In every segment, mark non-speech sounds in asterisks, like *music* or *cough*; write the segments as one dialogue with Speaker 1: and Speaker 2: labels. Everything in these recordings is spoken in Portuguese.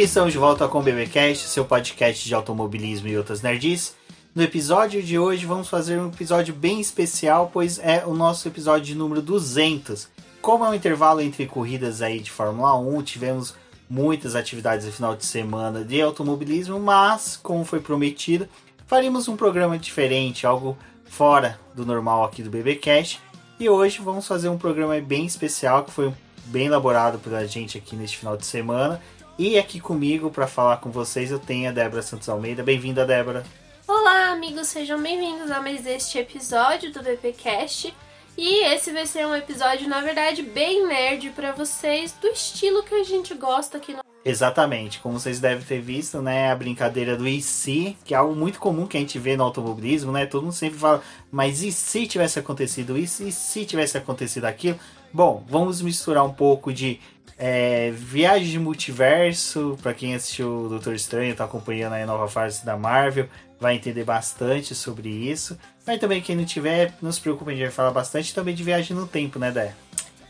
Speaker 1: E estamos de volta com o BBcast, seu podcast de automobilismo e outras nerds. No episódio de hoje vamos fazer um episódio bem especial, pois é o nosso episódio de número 200. Como é um intervalo entre corridas aí de Fórmula 1, tivemos muitas atividades no final de semana de automobilismo, mas, como foi prometido, faremos um programa diferente, algo fora do normal aqui do BBcast. E hoje vamos fazer um programa bem especial que foi bem elaborado pela gente aqui neste final de semana e aqui comigo para falar com vocês eu tenho a Débora Santos Almeida. Bem-vinda, Débora.
Speaker 2: Olá, amigos, sejam bem-vindos a mais este episódio do VPcast. E esse vai ser um episódio, na verdade, bem nerd para vocês, do estilo que a gente gosta aqui no
Speaker 1: Exatamente, como vocês devem ter visto, né, a brincadeira do e se, que é algo muito comum que a gente vê no automobilismo, né? Todo mundo sempre fala, mas e se tivesse acontecido isso? E se tivesse acontecido aquilo? Bom, vamos misturar um pouco de é, viagem de multiverso, para quem assistiu o Doutor Estranho, tá acompanhando a nova fase da Marvel, vai entender bastante sobre isso. Mas também quem não tiver, não se preocupe, a gente vai falar bastante também de viagem no tempo, né, Dé?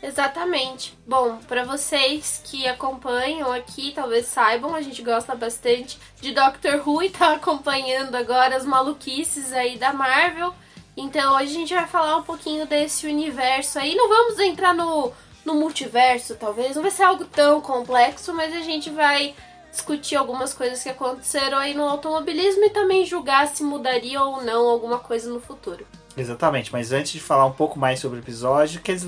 Speaker 2: Exatamente. Bom, para vocês que acompanham aqui, talvez saibam, a gente gosta bastante de Doctor Who e tá acompanhando agora as maluquices aí da Marvel. Então hoje a gente vai falar um pouquinho desse universo aí. Não vamos entrar no no multiverso, talvez. Não vai ser algo tão complexo, mas a gente vai discutir algumas coisas que aconteceram aí no automobilismo e também julgar se mudaria ou não alguma coisa no futuro.
Speaker 1: Exatamente, mas antes de falar um pouco mais sobre o episódio, aqueles,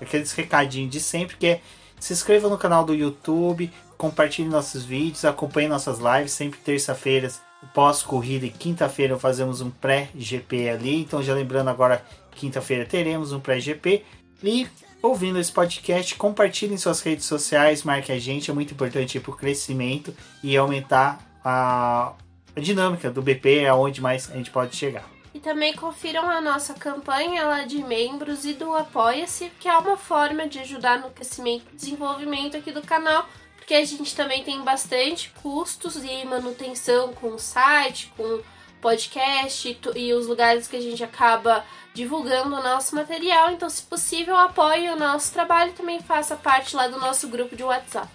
Speaker 1: aqueles recadinhos de sempre que é se inscreva no canal do YouTube, compartilhe nossos vídeos, acompanhe nossas lives, sempre terça-feiras, pós-corrida e quinta-feira fazemos um pré-GP ali, então já lembrando agora, quinta-feira teremos um pré-GP e ouvindo esse podcast, compartilhe em suas redes sociais, marque a gente, é muito importante para o crescimento e aumentar a, a dinâmica do BP, aonde mais a gente pode chegar.
Speaker 2: E também confiram a nossa campanha lá de membros e do Apoia-se, que é uma forma de ajudar no crescimento e desenvolvimento aqui do canal, porque a gente também tem bastante custos e manutenção com o site, com podcast e os lugares que a gente acaba divulgando o nosso material. Então, se possível, apoie o nosso trabalho e também faça parte lá do nosso grupo de WhatsApp.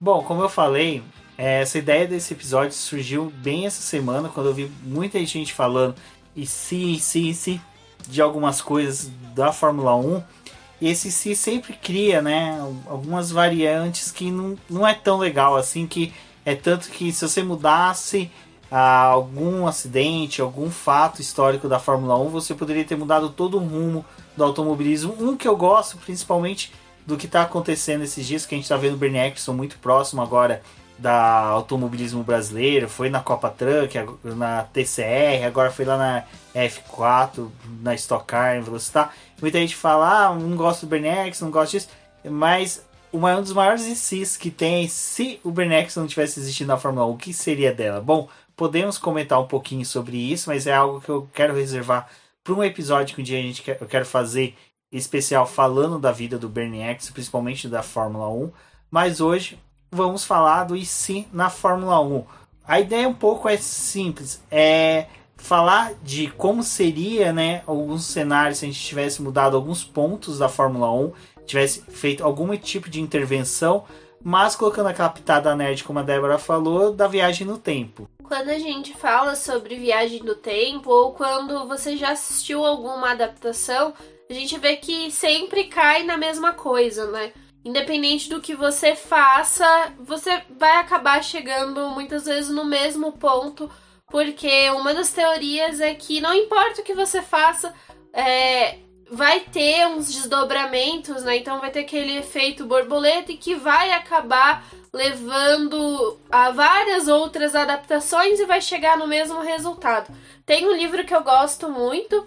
Speaker 1: Bom, como eu falei, essa ideia desse episódio surgiu bem essa semana, quando eu vi muita gente falando e se, se, se de algumas coisas da Fórmula 1. E esse se sempre cria, né, algumas variantes que não, não é tão legal assim, que é tanto que se você mudasse ah, algum acidente, algum fato histórico da Fórmula 1, você poderia ter mudado todo o rumo do automobilismo. Um que eu gosto principalmente do que está acontecendo esses dias, que a gente está vendo o Bernie Eccleston muito próximo agora da automobilismo brasileiro, foi na Copa Truck, na TCR, agora foi lá na F4, na Stock Car, em Velocitar. Muita gente fala, ah, não gosto do Bernie Eccleston, não gosto disso, mas um dos maiores ICs que tem, se o Eccleston não tivesse existido na Fórmula 1, o que seria dela? Bom, podemos comentar um pouquinho sobre isso, mas é algo que eu quero reservar para um episódio que um dia a gente quer, eu quero fazer especial falando da vida do Eccleston, principalmente da Fórmula 1. Mas hoje vamos falar do IC na Fórmula 1. A ideia um pouco é simples, é falar de como seria, né, alguns cenários se a gente tivesse mudado alguns pontos da Fórmula 1, tivesse feito algum tipo de intervenção mas colocando aquela pitada nerd, como a Débora falou, da viagem no tempo.
Speaker 2: Quando a gente fala sobre viagem no tempo, ou quando você já assistiu alguma adaptação, a gente vê que sempre cai na mesma coisa, né? Independente do que você faça, você vai acabar chegando muitas vezes no mesmo ponto, porque uma das teorias é que não importa o que você faça, é, vai ter uns desdobramentos, né? Então vai ter aquele efeito borboleta e que vai acabar levando a várias outras adaptações e vai chegar no mesmo resultado. Tem um livro que eu gosto muito,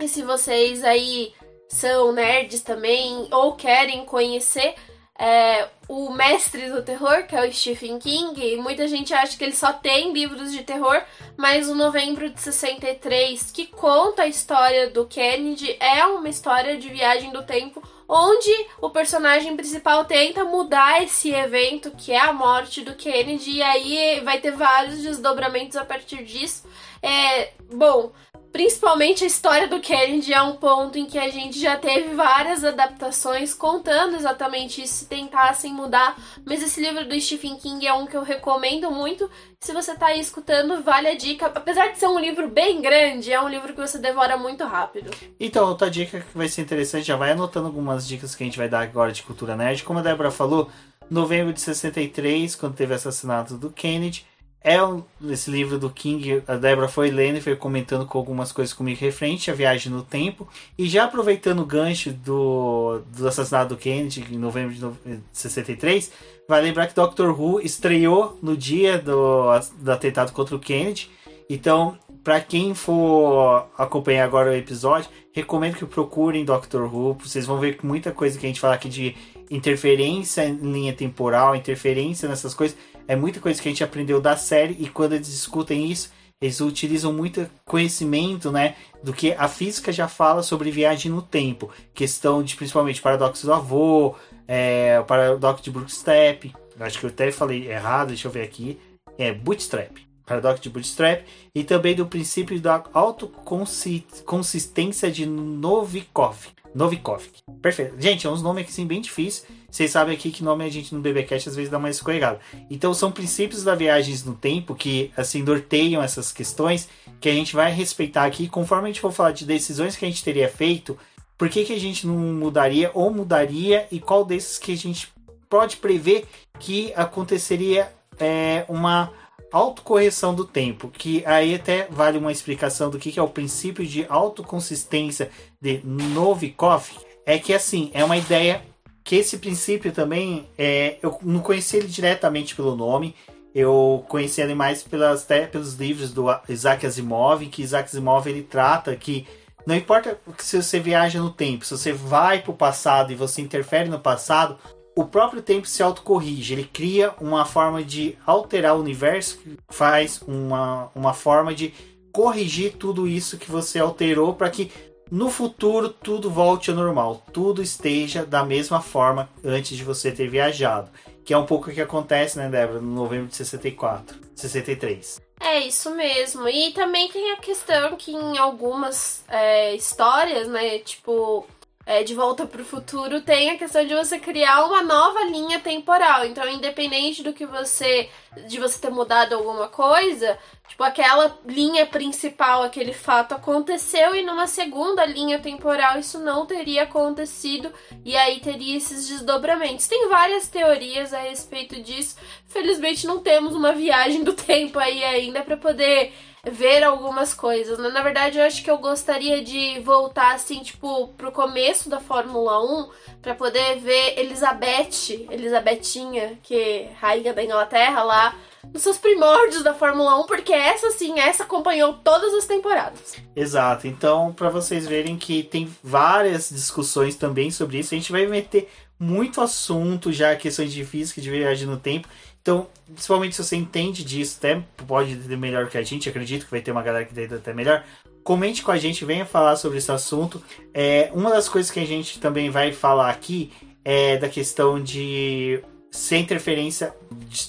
Speaker 2: e se vocês aí são nerds também ou querem conhecer, é, o mestre do terror, que é o Stephen King. Muita gente acha que ele só tem livros de terror, mas o Novembro de 63, que conta a história do Kennedy, é uma história de viagem do tempo onde o personagem principal tenta mudar esse evento que é a morte do Kennedy e aí vai ter vários desdobramentos a partir disso. É, bom, Principalmente a história do Kennedy é um ponto em que a gente já teve várias adaptações contando exatamente isso, se tentassem mudar. Mas esse livro do Stephen King é um que eu recomendo muito. Se você tá aí escutando, vale a dica. Apesar de ser um livro bem grande, é um livro que você devora muito rápido.
Speaker 1: Então, outra dica que vai ser interessante, já vai anotando algumas dicas que a gente vai dar agora de cultura nerd. Como a Débora falou, novembro de 63, quando teve o assassinato do Kennedy é um, esse livro do King, a Débora foi lendo e foi comentando com algumas coisas comigo referente à viagem no tempo. E já aproveitando o gancho do, do assassinato do Kennedy em novembro de 63, vai lembrar que Doctor Who estreou no dia do, do atentado contra o Kennedy. Então, para quem for acompanhar agora o episódio, recomendo que procurem Doctor Who. Vocês vão ver muita coisa que a gente fala aqui de interferência em linha temporal, interferência nessas coisas é muita coisa que a gente aprendeu da série e quando eles discutem isso, eles utilizam muito conhecimento, né, do que a física já fala sobre viagem no tempo, questão de principalmente paradoxo do avô, é, o paradoxo de Bootstrap, acho que eu até falei errado, deixa eu ver aqui, é Bootstrap, paradoxo de Bootstrap, e também do princípio da autoconsistência de Novikov. Novikov. Perfeito. Gente, é uns nomes assim, bem difíceis. Vocês sabem aqui que nome a gente no BBcast às vezes dá uma escorregada. Então são princípios da viagens no tempo que assim norteiam essas questões que a gente vai respeitar aqui conforme a gente for falar de decisões que a gente teria feito. Por que, que a gente não mudaria ou mudaria e qual desses que a gente pode prever que aconteceria é, uma autocorreção do tempo, que aí até vale uma explicação do que, que é o princípio de autoconsistência de Novikov, é que assim, é uma ideia que esse princípio também, é, eu não conheci ele diretamente pelo nome, eu conheci ele mais pelas, pelos livros do Isaac Asimov, que Isaac Asimov ele trata que não importa se você viaja no tempo, se você vai para o passado e você interfere no passado, o próprio tempo se autocorrige, ele cria uma forma de alterar o universo, faz uma, uma forma de corrigir tudo isso que você alterou para que no futuro tudo volte ao normal, tudo esteja da mesma forma antes de você ter viajado. Que é um pouco o que acontece, né, Débora, no novembro de 64, 63.
Speaker 2: É isso mesmo. E também tem a questão que em algumas é, histórias, né, tipo é, de Volta para o Futuro tem a questão de você criar uma nova linha temporal. Então, independente do que você. de você ter mudado alguma coisa, tipo, aquela linha principal, aquele fato aconteceu e numa segunda linha temporal isso não teria acontecido e aí teria esses desdobramentos. Tem várias teorias a respeito disso. Felizmente não temos uma viagem do tempo aí ainda para poder ver algumas coisas. Né? Na verdade, eu acho que eu gostaria de voltar assim, tipo, pro começo da Fórmula 1 para poder ver Elizabeth, Elisabetinha, que é rainha da Inglaterra lá, nos seus primórdios da Fórmula 1, porque essa sim, essa acompanhou todas as temporadas.
Speaker 1: Exato. Então, para vocês verem que tem várias discussões também sobre isso, a gente vai meter muito assunto já questões de física de viagem no tempo então, principalmente se você entende disso, até pode entender melhor que a gente, acredito que vai ter uma galera que entenda até melhor. Comente com a gente, venha falar sobre esse assunto. É, uma das coisas que a gente também vai falar aqui é da questão de se a interferência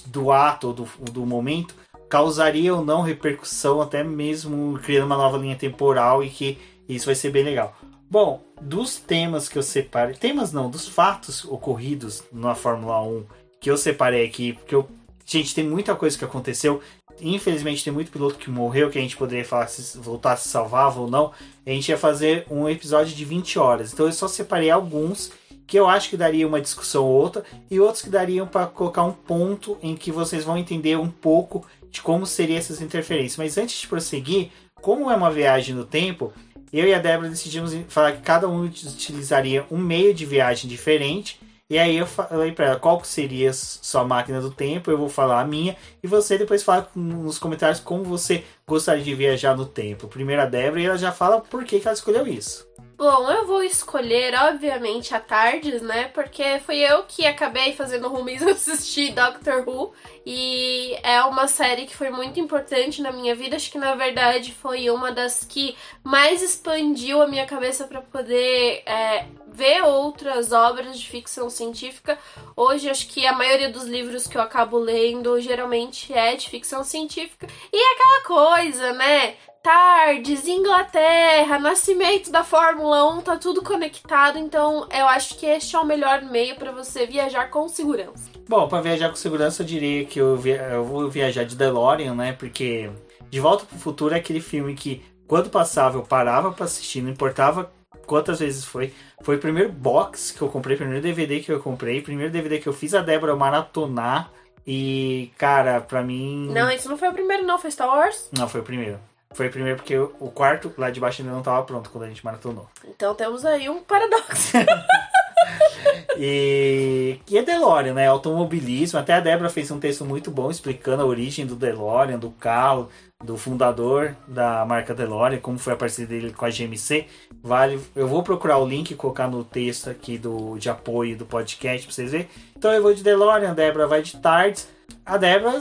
Speaker 1: do ato ou do, do momento causaria ou não repercussão, até mesmo criando uma nova linha temporal e que isso vai ser bem legal. Bom, dos temas que eu separei, temas não, dos fatos ocorridos na Fórmula 1 que eu separei aqui, porque eu, gente, tem muita coisa que aconteceu. Infelizmente tem muito piloto que morreu, que a gente poderia falar se voltasse salvava ou não. A gente ia fazer um episódio de 20 horas. Então eu só separei alguns que eu acho que daria uma discussão ou outra e outros que dariam para colocar um ponto em que vocês vão entender um pouco de como seriam essas interferências. Mas antes de prosseguir, como é uma viagem no tempo, eu e a Débora decidimos falar que cada um utilizaria um meio de viagem diferente e aí eu falei para ela qual seria sua máquina do tempo, eu vou falar a minha, e você depois fala nos comentários como você gostaria de viajar no tempo. Primeiro a Débora e ela já fala por que, que ela escolheu isso.
Speaker 2: Bom, eu vou escolher, obviamente, a Tardes, né? Porque fui eu que acabei fazendo rumis *laughs* assistir Doctor Who. E é uma série que foi muito importante na minha vida. Acho que, na verdade, foi uma das que mais expandiu a minha cabeça para poder é, ver outras obras de ficção científica. Hoje, acho que a maioria dos livros que eu acabo lendo geralmente é de ficção científica. E é aquela coisa, né? Tardes, Inglaterra, nascimento da Fórmula 1, tá tudo conectado, então eu acho que este é o melhor meio para você viajar com segurança.
Speaker 1: Bom, para viajar com segurança eu diria que eu, via... eu vou viajar de DeLorean, né? Porque De Volta pro Futuro é aquele filme que quando passava eu parava para assistir, não importava quantas vezes foi. Foi o primeiro box que eu comprei, primeiro DVD que eu comprei, primeiro DVD que eu fiz a Débora maratonar. E, cara, pra mim.
Speaker 2: Não, isso não foi o primeiro, não, foi Star Wars?
Speaker 1: Não, foi o primeiro. Foi primeiro porque o quarto lá de baixo ainda não tava pronto quando a gente maratonou.
Speaker 2: Então temos aí um paradoxo. *laughs*
Speaker 1: e, e é DeLorean, né? Automobilismo. Até a Débora fez um texto muito bom explicando a origem do DeLorean, do carro, do fundador da marca DeLorean, como foi a parceria dele com a GMC. Vale, eu vou procurar o link e colocar no texto aqui do, de apoio do podcast pra vocês verem. Então eu vou de DeLorean, a Débora vai de Tardes. A Débora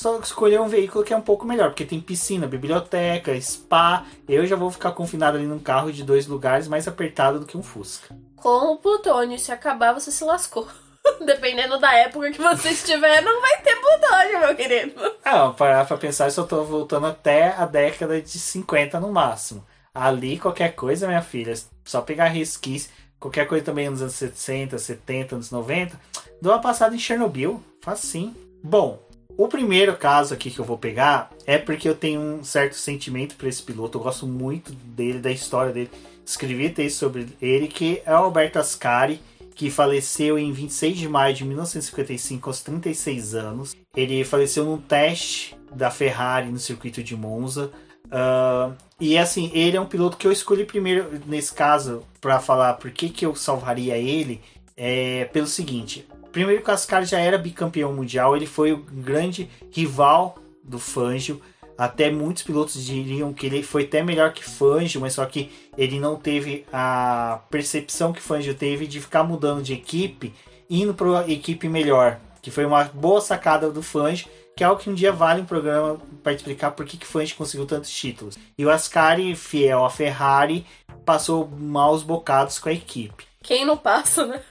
Speaker 1: só escolheu um veículo que é um pouco melhor, porque tem piscina, biblioteca, spa. Eu já vou ficar confinado ali num carro de dois lugares mais apertado do que um Fusca.
Speaker 2: Com o plutônio, se acabar, você se lascou. *laughs* Dependendo da época que você estiver, não vai ter plutônio, meu querido.
Speaker 1: Ah, parar pra pensar, eu só tô voltando até a década de 50 no máximo. Ali, qualquer coisa, minha filha, só pegar resquício, qualquer coisa também nos anos 60, 70, anos 90, dou uma passada em Chernobyl, faz sim. Bom, o primeiro caso aqui que eu vou pegar é porque eu tenho um certo sentimento por esse piloto. Eu gosto muito dele, da história dele. Escrevi texto sobre ele, que é o Alberto Ascari, que faleceu em 26 de maio de 1955, aos 36 anos. Ele faleceu num teste da Ferrari no circuito de Monza. Uh, e assim, ele é um piloto que eu escolhi primeiro, nesse caso, para falar por que, que eu salvaria ele. É pelo seguinte: Primeiro que o Ascari já era bicampeão mundial, ele foi o grande rival do Fangio. Até muitos pilotos diriam que ele foi até melhor que Fangio, mas só que ele não teve a percepção que Fangio teve de ficar mudando de equipe, indo para equipe melhor, que foi uma boa sacada do Fangio, que é algo que um dia vale um programa para explicar por que que Fangio conseguiu tantos títulos. E o Ascari, fiel à Ferrari, passou maus bocados com a equipe.
Speaker 2: Quem não passa, né?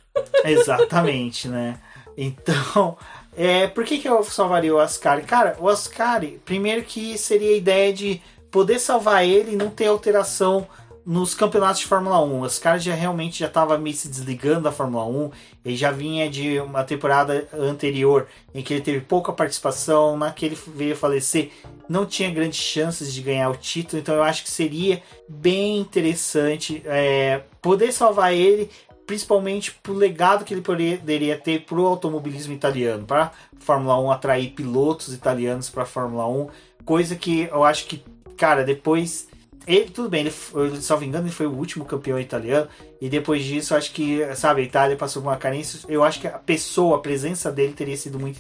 Speaker 1: Exatamente, né? Então, é, por que, que eu salvaria o Ascari? Cara, o Ascari, primeiro que seria a ideia de poder salvar ele e não ter alteração nos campeonatos de Fórmula 1. O Ascari já realmente já estava meio se desligando da Fórmula 1. Ele já vinha de uma temporada anterior em que ele teve pouca participação, naquele veio falecer, não tinha grandes chances de ganhar o título. Então eu acho que seria bem interessante é, poder salvar ele principalmente pro legado que ele poderia ter pro automobilismo italiano, para Fórmula 1 atrair pilotos italianos para Fórmula 1, coisa que eu acho que, cara, depois ele, tudo bem, ele, salvo engano, ele foi o último campeão italiano. E depois disso, acho que, sabe, a Itália passou por uma carência. Eu acho que a pessoa, a presença dele teria sido muito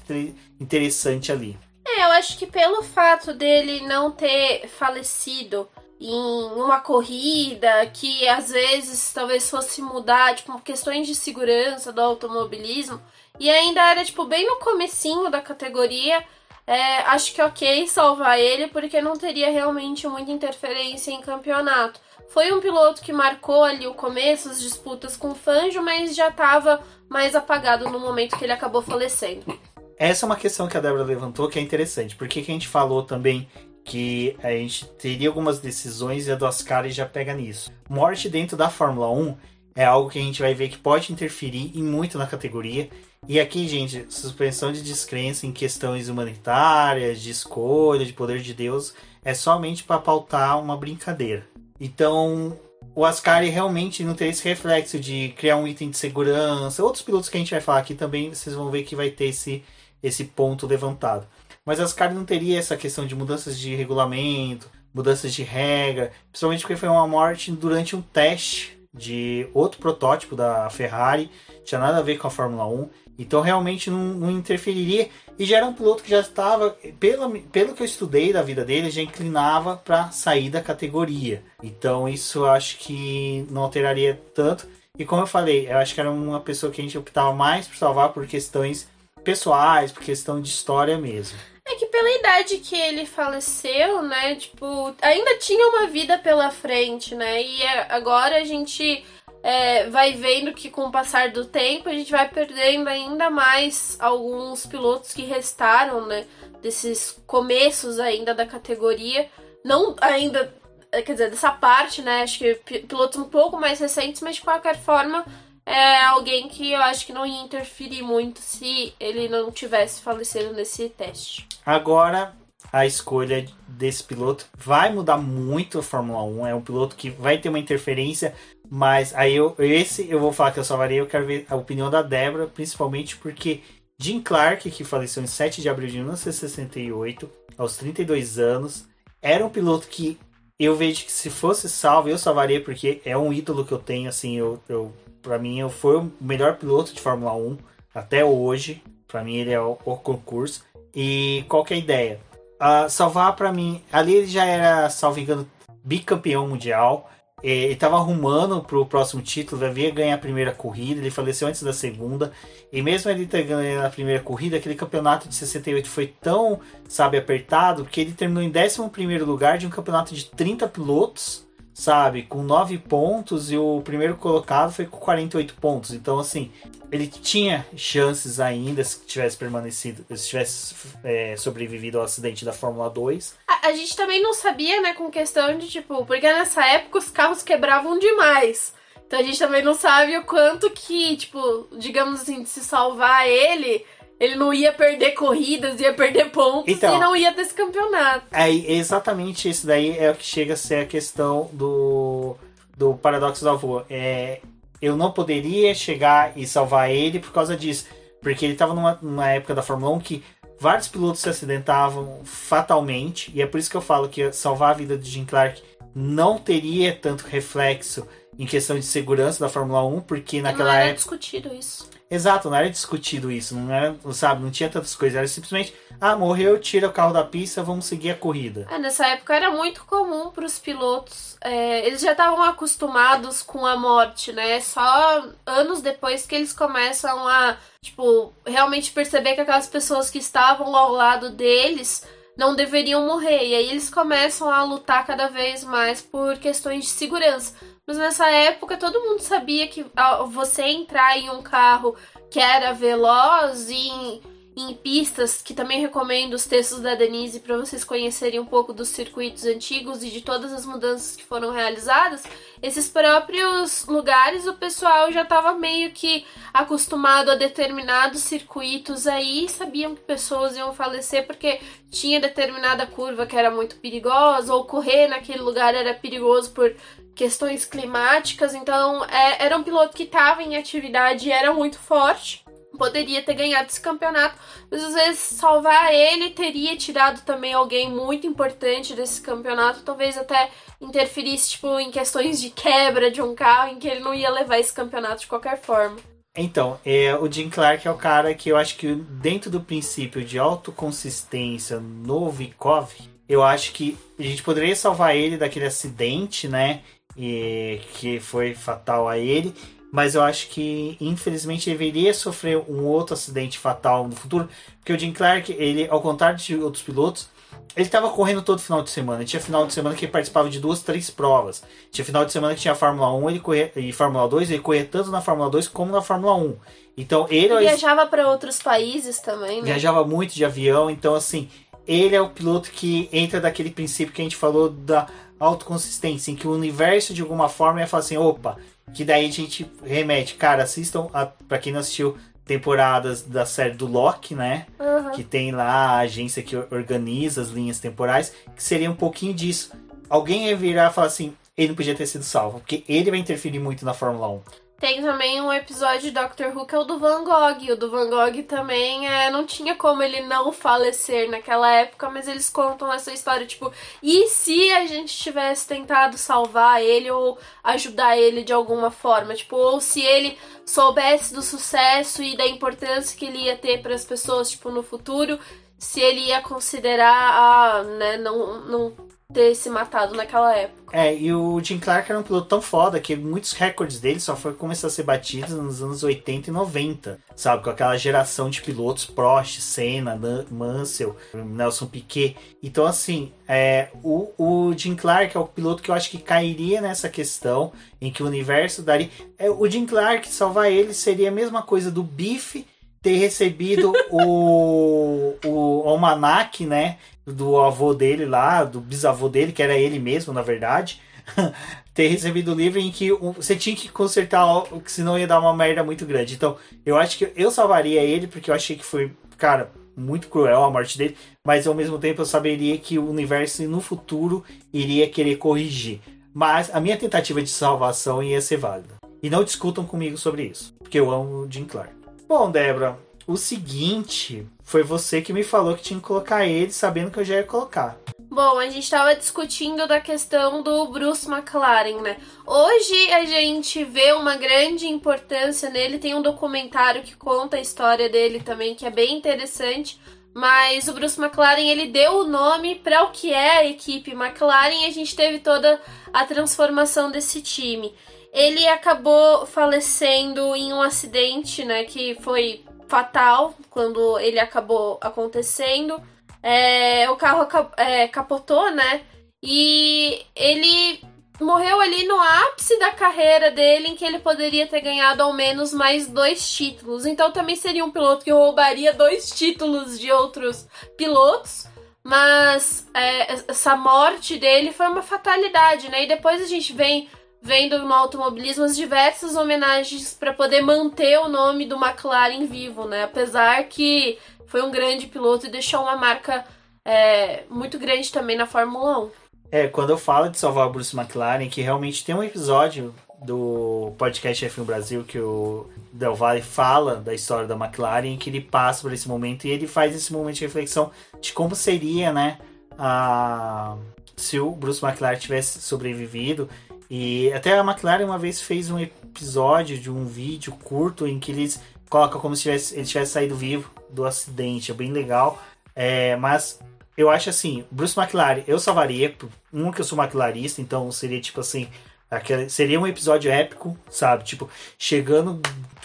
Speaker 1: interessante ali.
Speaker 2: É, eu acho que pelo fato dele não ter falecido em uma corrida que às vezes talvez fosse mudar, tipo, questões de segurança do automobilismo, e ainda era, tipo, bem no comecinho da categoria, é, acho que ok salvar ele, porque não teria realmente muita interferência em campeonato. Foi um piloto que marcou ali o começo, as disputas com o Fangio, mas já estava mais apagado no momento que ele acabou falecendo.
Speaker 1: Essa é uma questão que a Débora levantou que é interessante, porque que a gente falou também que a gente teria algumas decisões e a do Ascari já pega nisso. Morte dentro da Fórmula 1 é algo que a gente vai ver que pode interferir em muito na categoria. E aqui, gente, suspensão de descrença em questões humanitárias, de escolha, de poder de Deus, é somente para pautar uma brincadeira. Então, o Ascari realmente não tem esse reflexo de criar um item de segurança. Outros pilotos que a gente vai falar aqui também, vocês vão ver que vai ter esse, esse ponto levantado. Mas as Ascari não teria essa questão de mudanças de regulamento, mudanças de regra, principalmente porque foi uma morte durante um teste de outro protótipo da Ferrari, tinha nada a ver com a Fórmula 1, então realmente não, não interferiria. E já era um piloto que já estava, pelo, pelo que eu estudei da vida dele, já inclinava para sair da categoria. Então isso eu acho que não alteraria tanto. E como eu falei, eu acho que era uma pessoa que a gente optava mais por salvar por questões pessoais, por questão de história mesmo.
Speaker 2: É que pela idade que ele faleceu, né? Tipo, ainda tinha uma vida pela frente, né? E é, agora a gente é, vai vendo que com o passar do tempo a gente vai perdendo ainda mais alguns pilotos que restaram, né? Desses começos ainda da categoria. Não ainda, quer dizer, dessa parte, né? Acho que pilotos um pouco mais recentes, mas de qualquer forma é alguém que eu acho que não ia interferir muito se ele não tivesse falecido nesse teste.
Speaker 1: Agora, a escolha desse piloto vai mudar muito a Fórmula 1. É um piloto que vai ter uma interferência, mas aí eu, esse eu vou falar que eu salvaria. Eu quero ver a opinião da Débora, principalmente porque Jim Clark, que faleceu em 7 de abril de 1968, aos 32 anos, era um piloto que eu vejo que se fosse salvo, eu salvaria porque é um ídolo que eu tenho, assim, eu, eu para mim foi o melhor piloto de Fórmula 1 até hoje. Para mim ele é o, o, concurso. E qual que é a ideia? Uh, salvar para mim, ali ele já era, salvo engano, bicampeão mundial. Ele estava arrumando para o próximo título, havia ganhar a primeira corrida, ele faleceu antes da segunda. E mesmo ele ter ganho a primeira corrida, aquele campeonato de 68 foi tão, sabe, apertado que ele terminou em 11 lugar de um campeonato de 30 pilotos sabe, com 9 pontos e o primeiro colocado foi com 48 pontos. Então, assim, ele tinha chances ainda se tivesse permanecido, se tivesse é, sobrevivido ao acidente da Fórmula 2.
Speaker 2: A, a, gente também não sabia, né, com questão de tipo, porque nessa época os carros quebravam demais. Então a gente também não sabe o quanto que, tipo, digamos assim, de se salvar ele ele não ia perder corridas, ia perder pontos então, e não ia ter esse campeonato.
Speaker 1: É exatamente isso daí é o que chega a ser a questão do, do paradoxo da avó. É, eu não poderia chegar e salvar ele por causa disso. Porque ele estava numa, numa época da Fórmula 1 que vários pilotos se acidentavam fatalmente. E é por isso que eu falo que salvar a vida de Jim Clark não teria tanto reflexo em questão de segurança da Fórmula 1, porque naquela não era
Speaker 2: época. discutido isso.
Speaker 1: Exato, não era discutido isso, não era, sabe, não tinha tantas coisas, era simplesmente, ah, morreu, tira o carro da pista, vamos seguir a corrida.
Speaker 2: É, nessa época era muito comum para os pilotos, é, eles já estavam acostumados com a morte, né? Só anos depois que eles começam a, tipo, realmente perceber que aquelas pessoas que estavam ao lado deles não deveriam morrer. E aí eles começam a lutar cada vez mais por questões de segurança. Mas nessa época todo mundo sabia que você entrar em um carro que era veloz e em pistas, que também recomendo os textos da Denise para vocês conhecerem um pouco dos circuitos antigos e de todas as mudanças que foram realizadas. Esses próprios lugares o pessoal já estava meio que acostumado a determinados circuitos aí, sabiam que pessoas iam falecer porque tinha determinada curva que era muito perigosa, ou correr naquele lugar era perigoso por questões climáticas. Então, é, era um piloto que estava em atividade e era muito forte poderia ter ganhado esse campeonato, mas às vezes salvar ele teria tirado também alguém muito importante desse campeonato, talvez até interferisse tipo em questões de quebra de um carro em que ele não ia levar esse campeonato de qualquer forma.
Speaker 1: Então, é, o Jim Clark é o cara que eu acho que dentro do princípio de autoconsistência no Vikov, eu acho que a gente poderia salvar ele daquele acidente, né? E, que foi fatal a ele mas eu acho que infelizmente ele iria sofrer um outro acidente fatal no futuro, porque o Jim Clark, ele, ao contrário de outros pilotos, ele estava correndo todo final de semana. Tinha final de semana que ele participava de duas, três provas. Tinha final de semana que tinha Fórmula 1 ele corria, e Fórmula 2, ele corria tanto na Fórmula 2 como na Fórmula 1. Então ele.
Speaker 2: ele viajava para outros países também, né?
Speaker 1: Viajava muito de avião, então assim, ele é o piloto que entra daquele princípio que a gente falou da autoconsistência, em que o universo de alguma forma ia falar assim: opa, que daí a gente remete, cara, assistam a, pra quem não assistiu temporadas da série do Loki, né? Uhum. Que tem lá a agência que organiza as linhas temporais, que seria um pouquinho disso. Alguém ia virar e falar assim, ele não podia ter sido salvo, porque ele vai interferir muito na Fórmula 1.
Speaker 2: Tem também um episódio de Doctor Who que é o do Van Gogh. O do Van Gogh também é, não tinha como ele não falecer naquela época, mas eles contam essa história, tipo, e se a gente tivesse tentado salvar ele ou ajudar ele de alguma forma? Tipo, ou se ele soubesse do sucesso e da importância que ele ia ter para as pessoas, tipo, no futuro, se ele ia considerar, ah, né, não, não ter se matado naquela época.
Speaker 1: É, e o Jim Clark era um piloto tão foda que muitos recordes dele só foi começar a ser batidos nos anos 80 e 90, sabe? Com aquela geração de pilotos Prost, Senna, Mansell, Nelson Piquet. Então, assim, é, o, o Jim Clark é o piloto que eu acho que cairia nessa questão em que o universo daria. É, o Jim Clark salvar ele seria a mesma coisa do Biff ter recebido o, o almanac, né? Do avô dele lá, do bisavô dele, que era ele mesmo, na verdade. *laughs* ter recebido o livro em que você tinha que consertar, senão ia dar uma merda muito grande. Então, eu acho que eu salvaria ele, porque eu achei que foi, cara, muito cruel a morte dele, mas ao mesmo tempo eu saberia que o universo no futuro iria querer corrigir. Mas a minha tentativa de salvação ia ser válida. E não discutam comigo sobre isso, porque eu amo o Jim Clark. Bom, Débora, o seguinte foi você que me falou que tinha que colocar ele, sabendo que eu já ia colocar.
Speaker 2: Bom, a gente estava discutindo da questão do Bruce McLaren, né? Hoje a gente vê uma grande importância nele. Tem um documentário que conta a história dele também, que é bem interessante. Mas o Bruce McLaren ele deu o nome para o que é a equipe McLaren e a gente teve toda a transformação desse time. Ele acabou falecendo em um acidente, né, que foi fatal quando ele acabou acontecendo é, o carro é, capotou, né? E ele morreu ali no ápice da carreira dele, em que ele poderia ter ganhado ao menos mais dois títulos. Então também seria um piloto que roubaria dois títulos de outros pilotos. Mas é, essa morte dele foi uma fatalidade, né? E depois a gente vem vendo no automobilismo as diversas homenagens para poder manter o nome do McLaren vivo, né? Apesar que foi um grande piloto e deixou uma marca é, muito grande também na Fórmula 1.
Speaker 1: É, quando eu falo de salvar o Bruce McLaren, que realmente tem um episódio do podcast F1 Brasil que o Del Valle fala da história da McLaren, que ele passa por esse momento e ele faz esse momento de reflexão de como seria, né, a... se o Bruce McLaren tivesse sobrevivido. E até a McLaren uma vez fez um episódio de um vídeo curto em que eles colocam como se tivesse, ele tivesse saído vivo do acidente, é bem legal. É, mas eu acho assim, Bruce McLaren eu salvaria, um que eu sou McLarista, então seria tipo assim, aquele, seria um episódio épico, sabe? Tipo, chegando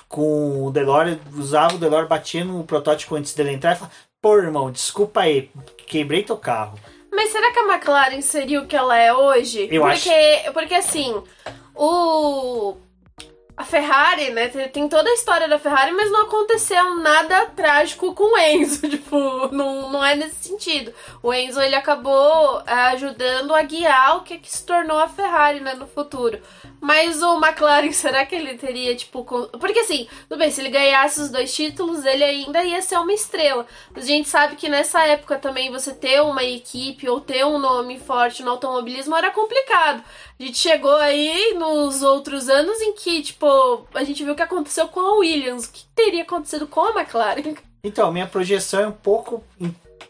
Speaker 1: com o Delore, usava o Delore, batia no protótipo antes dele entrar e falava, pô, irmão, desculpa aí, quebrei teu carro.
Speaker 2: Mas será que a McLaren seria o que ela é hoje?
Speaker 1: Eu
Speaker 2: porque,
Speaker 1: acho.
Speaker 2: Porque assim, o a Ferrari, né? Tem toda a história da Ferrari, mas não aconteceu nada trágico com o Enzo. *laughs* Tipo, não, não é nesse sentido. O Enzo ele acabou é, ajudando a guiar o que, que se tornou a Ferrari, né, no futuro. Mas o McLaren, será que ele teria, tipo. Porque assim, tudo bem, se ele ganhasse os dois títulos, ele ainda ia ser uma estrela. Mas a gente sabe que nessa época também você ter uma equipe ou ter um nome forte no automobilismo era complicado. A gente chegou aí nos outros anos em que, tipo, a gente viu o que aconteceu com a Williams. O que teria acontecido com a McLaren?
Speaker 1: Então, minha projeção é um pouco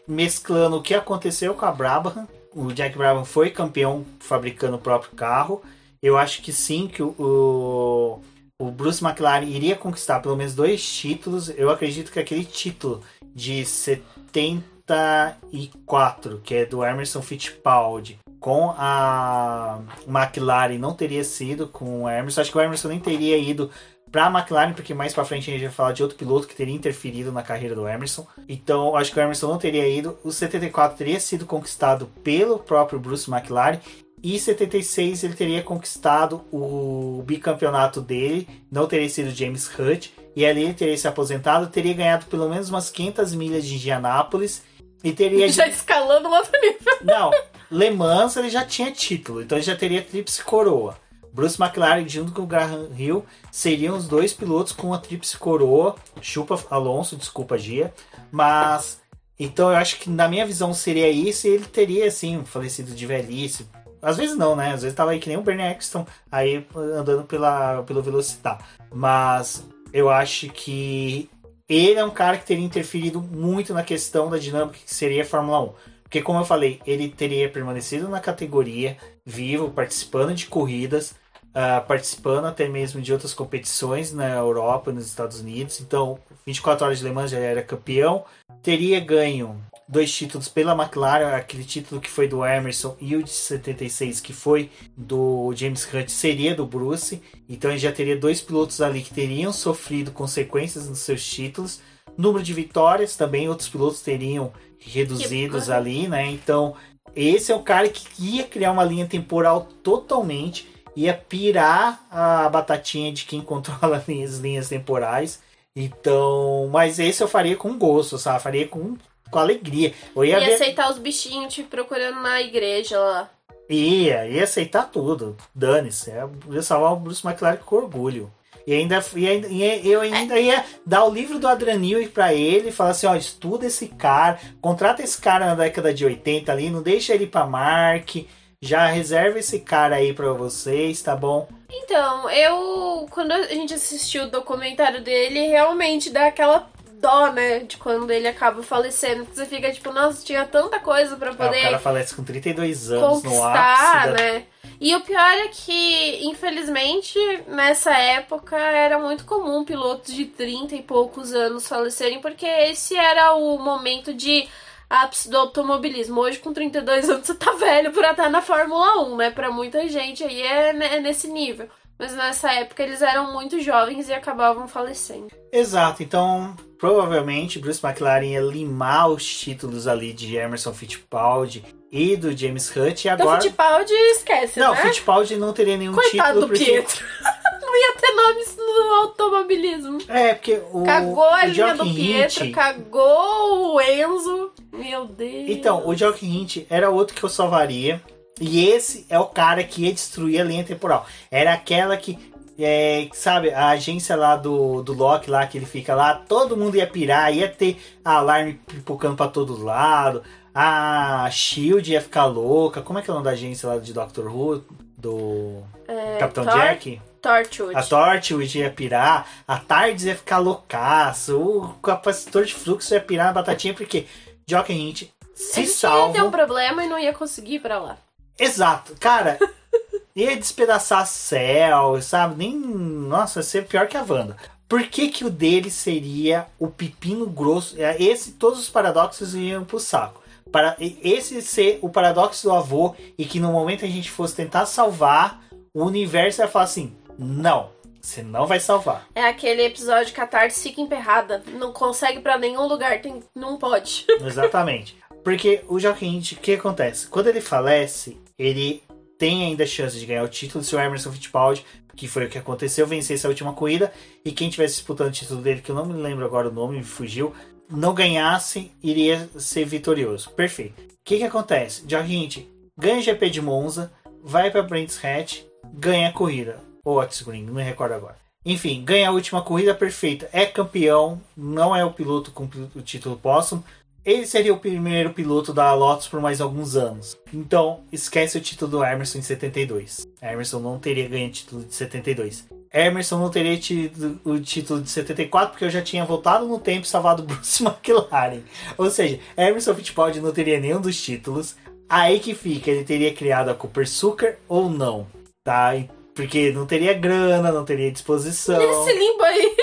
Speaker 1: mesclando o que aconteceu com a Brabham. O Jack Brabham foi campeão fabricando o próprio carro eu acho que sim, que o, o Bruce McLaren iria conquistar pelo menos dois títulos. Eu acredito que aquele título de 74, que é do Emerson Fittipaldi, com a McLaren não teria sido com o Emerson. Acho que o Emerson nem teria ido para a McLaren, porque mais para frente a gente vai falar de outro piloto que teria interferido na carreira do Emerson. Então, acho que o Emerson não teria ido. O 74 teria sido conquistado pelo próprio Bruce McLaren e 76 ele teria conquistado o bicampeonato dele, não teria sido James Hunt, e ali ele teria se aposentado, teria ganhado pelo menos umas 500 milhas de Indianápolis e teria *laughs*
Speaker 2: já escalando outro *laughs* nível.
Speaker 1: Não, Le Mans ele já tinha título, então ele já teria tríplice coroa. Bruce McLaren junto com o Graham Hill seriam os dois pilotos com a tríplice coroa. Chupa Alonso, desculpa Gia, mas então eu acho que na minha visão seria isso e ele teria assim falecido de velhice, às vezes não, né? Às vezes tava aí que nem o Bernie Eccleston aí andando pela, pelo Velocitar. Mas eu acho que ele é um cara que teria interferido muito na questão da dinâmica que seria a Fórmula 1. Porque, como eu falei, ele teria permanecido na categoria, vivo, participando de corridas, uh, participando até mesmo de outras competições na Europa, nos Estados Unidos. Então, 24 horas de Le Mans já era campeão, teria ganho dois títulos pela McLaren, aquele título que foi do Emerson e o de 76 que foi do James Hunt seria do Bruce. Então ele já teria dois pilotos ali que teriam sofrido consequências nos seus títulos. Número de vitórias também outros pilotos teriam reduzidos ali, né? Então esse é o cara que ia criar uma linha temporal totalmente, ia pirar a batatinha de quem *laughs* controla as linhas temporais Então, mas esse eu faria com gosto, sabe? Faria com, com alegria. Eu ia,
Speaker 2: E
Speaker 1: ver-
Speaker 2: aceitar os bichinhos te procurando na igreja lá.
Speaker 1: ia, ia aceitar tudo. Dane-se. Eu ia salvar o Bruce McLaren com orgulho. E ainda, e ainda- e eu ainda ia dar o livro do Adranil pra ele e falar assim: ó, estuda esse cara, contrata esse cara na década de 80 ali, não deixa ele pra Mark, já reserva esse cara aí pra vocês, tá bom?
Speaker 2: Então, eu. Quando a gente assistiu o documentário dele, realmente dá aquela dó, né? De quando ele acaba falecendo. Você fica tipo, nossa, tinha tanta coisa pra
Speaker 1: Ah, o
Speaker 2: poder
Speaker 1: cara falece com 32 anos no ápice. da-
Speaker 2: né? E o pior é que, infelizmente, nessa época era muito comum pilotos de 30 e poucos anos falecerem, porque esse era o momento de ápice do automobilismo. Hoje, com 32 anos, você tá velho pra estar na Fórmula 1, né? Pra muita gente aí é, é nesse nível. Mas nessa época eles eram muito jovens e acabavam falecendo.
Speaker 1: Exato, então provavelmente Bruce McLaren ia limar os títulos ali de Emerson Fittipaldi e do James Hunt e
Speaker 2: Então,
Speaker 1: agora.
Speaker 2: Fittipaldi esquece,
Speaker 1: Não,
Speaker 2: né?
Speaker 1: Fittipaldi não teria nenhum
Speaker 2: Coitado
Speaker 1: título
Speaker 2: do
Speaker 1: porque.
Speaker 2: Pietro. *laughs* Não ia ter nomes no automobilismo.
Speaker 1: É, porque o,
Speaker 2: Cagou a
Speaker 1: o
Speaker 2: linha do
Speaker 1: Jochen
Speaker 2: Pietro,
Speaker 1: Hint-
Speaker 2: cagou o Enzo. Meu Deus.
Speaker 1: Então, o Jochen Hint era outro que eu salvaria. E esse é o cara que ia destruir a linha temporal. Era aquela que, é, sabe, a agência lá do, do Loki lá, que ele fica lá, todo mundo ia pirar, ia ter alarme pipocando pra todo lado. A Shield ia ficar louca. Como é que é o nome da agência lá de Doctor Who? Do
Speaker 2: É,
Speaker 1: Capitão
Speaker 2: Thor-
Speaker 1: Jack?
Speaker 2: Torchwood.
Speaker 1: A Torchwood ia pirar, a Tardes ia ficar loucaço, o capacitor de fluxo ia pirar na batatinha, porque Jochen Hint se
Speaker 2: Ele ia ter
Speaker 1: salva.
Speaker 2: um problema e não ia conseguir ir pra lá.
Speaker 1: Exato, cara. *laughs* ia despedaçar céu, sabe? Nem. Nossa, ia ser pior que a Wanda. Por que, que o dele seria o pepino grosso? É, Esse, todos os paradoxos iam pro saco. Para esse ser o paradoxo do avô e que no momento a gente fosse tentar salvar, o universo ia falar assim: não, você não vai salvar.
Speaker 2: É aquele episódio que a Tarde fica emperrada. Não consegue pra nenhum lugar. Tem... Não pode.
Speaker 1: Exatamente. Porque o Joaquim, o que acontece? Quando ele falece, ele tem ainda chance de ganhar o título se o Emerson Fittipaldi, que foi o que aconteceu, vencesse a última corrida e quem tivesse disputando o título dele, que eu não me lembro agora o nome, me fugiu, não ganhasse, iria ser vitorioso. Perfeito. O que, que acontece? Joaquim ganha o GP de Monza, vai para Brands Hatch, ganha a corrida. Ou Otis não me recordo agora. Enfim, ganha a última corrida perfeita. É campeão, não é o piloto com o título póstumo. Ele seria o primeiro piloto da Lotus por mais alguns anos. Então, esquece o título do Emerson em 72. Emerson não teria ganho o título de 72. Emerson não teria tido o título de 74 porque eu já tinha voltado no tempo e salvado Bruce *laughs* McLaren. Ou seja, Emerson Fittipaldi não teria nenhum dos títulos. Aí que fica, ele teria criado a Cooper Sucker ou não, tá? Porque não teria grana, não teria disposição.
Speaker 2: Nesse limbo aí,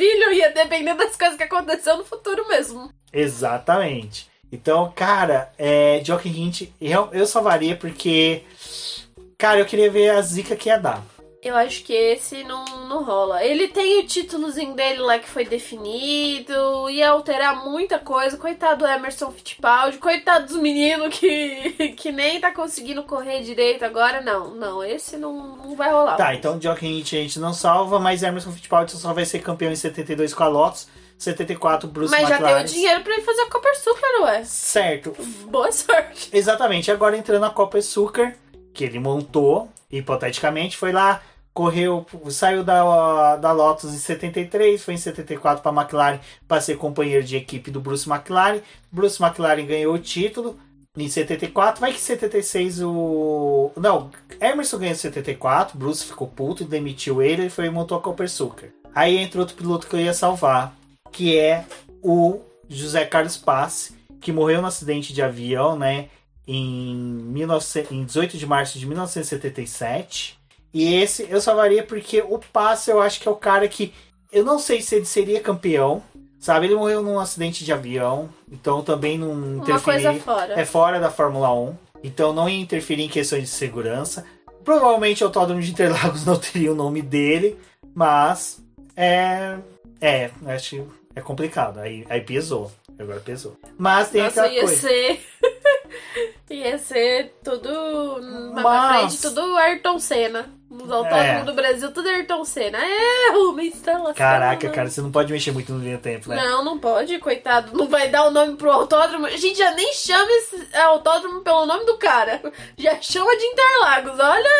Speaker 2: filho ia depender das coisas que aconteceu no futuro mesmo.
Speaker 1: Exatamente. Então, cara, é, Jockey Hint eu, eu salvaria porque, cara, eu queria ver a zica que ia dar.
Speaker 2: Eu acho que esse não, não rola. Ele tem o títulozinho dele lá que foi definido, ia alterar muita coisa. Coitado do Emerson Fittipaldi, coitado dos meninos que, *laughs* que nem tá conseguindo correr direito agora. Não, não, esse não, não vai rolar.
Speaker 1: Tá, então Hint a gente não salva, mas Emerson Fittipaldi só vai ser campeão em 72 com a Lotus, 74 Bruce
Speaker 2: Mas já
Speaker 1: McLaren.
Speaker 2: deu o dinheiro pra ele fazer a Cooper Super, ué.
Speaker 1: Certo.
Speaker 2: Boa sorte.
Speaker 1: Exatamente. Agora entrando na Copa Açúcar, que ele montou, hipoteticamente, foi lá, correu, saiu da, da Lotus em 73, foi em 74 para a McLaren para ser companheiro de equipe do Bruce McLaren. Bruce McLaren ganhou o título em 74, vai que em 76 o. Não, Emerson ganhou em 74, Bruce ficou puto, demitiu ele e foi e montou a Copa Açúcar. Aí entra outro piloto que eu ia salvar, que é o José Carlos Passe, que morreu no acidente de avião, né? Em, 19, em 18 de março de 1977. E esse eu salvaria porque o Passe eu acho que é o cara que. Eu não sei se ele seria campeão. Sabe, ele morreu num acidente de avião. Então também não
Speaker 2: Uma
Speaker 1: interferiria.
Speaker 2: coisa fora.
Speaker 1: É fora da Fórmula 1. Então não ia interferir em questões de segurança. Provavelmente o Autódromo de Interlagos *laughs* não teria o nome dele. Mas é. É, acho que é complicado. Aí, aí pesou. Agora pesou. Mas tem
Speaker 2: Nossa,
Speaker 1: aquela
Speaker 2: ia
Speaker 1: coisa.
Speaker 2: ser. *laughs* ia ser tudo. Na
Speaker 1: Mas-
Speaker 2: frente, tudo Ayrton Senna. Nos Os autódromos
Speaker 1: É.
Speaker 2: do Brasil, tudo Ayrton Senna. É, uma instalação.
Speaker 1: Caraca, cara, você não pode mexer muito no linha tempo, né?
Speaker 2: Não, não pode, coitado. Não vai dar o nome pro autódromo. A gente já nem chama esse autódromo pelo nome do cara. Já chama de Interlagos. Olha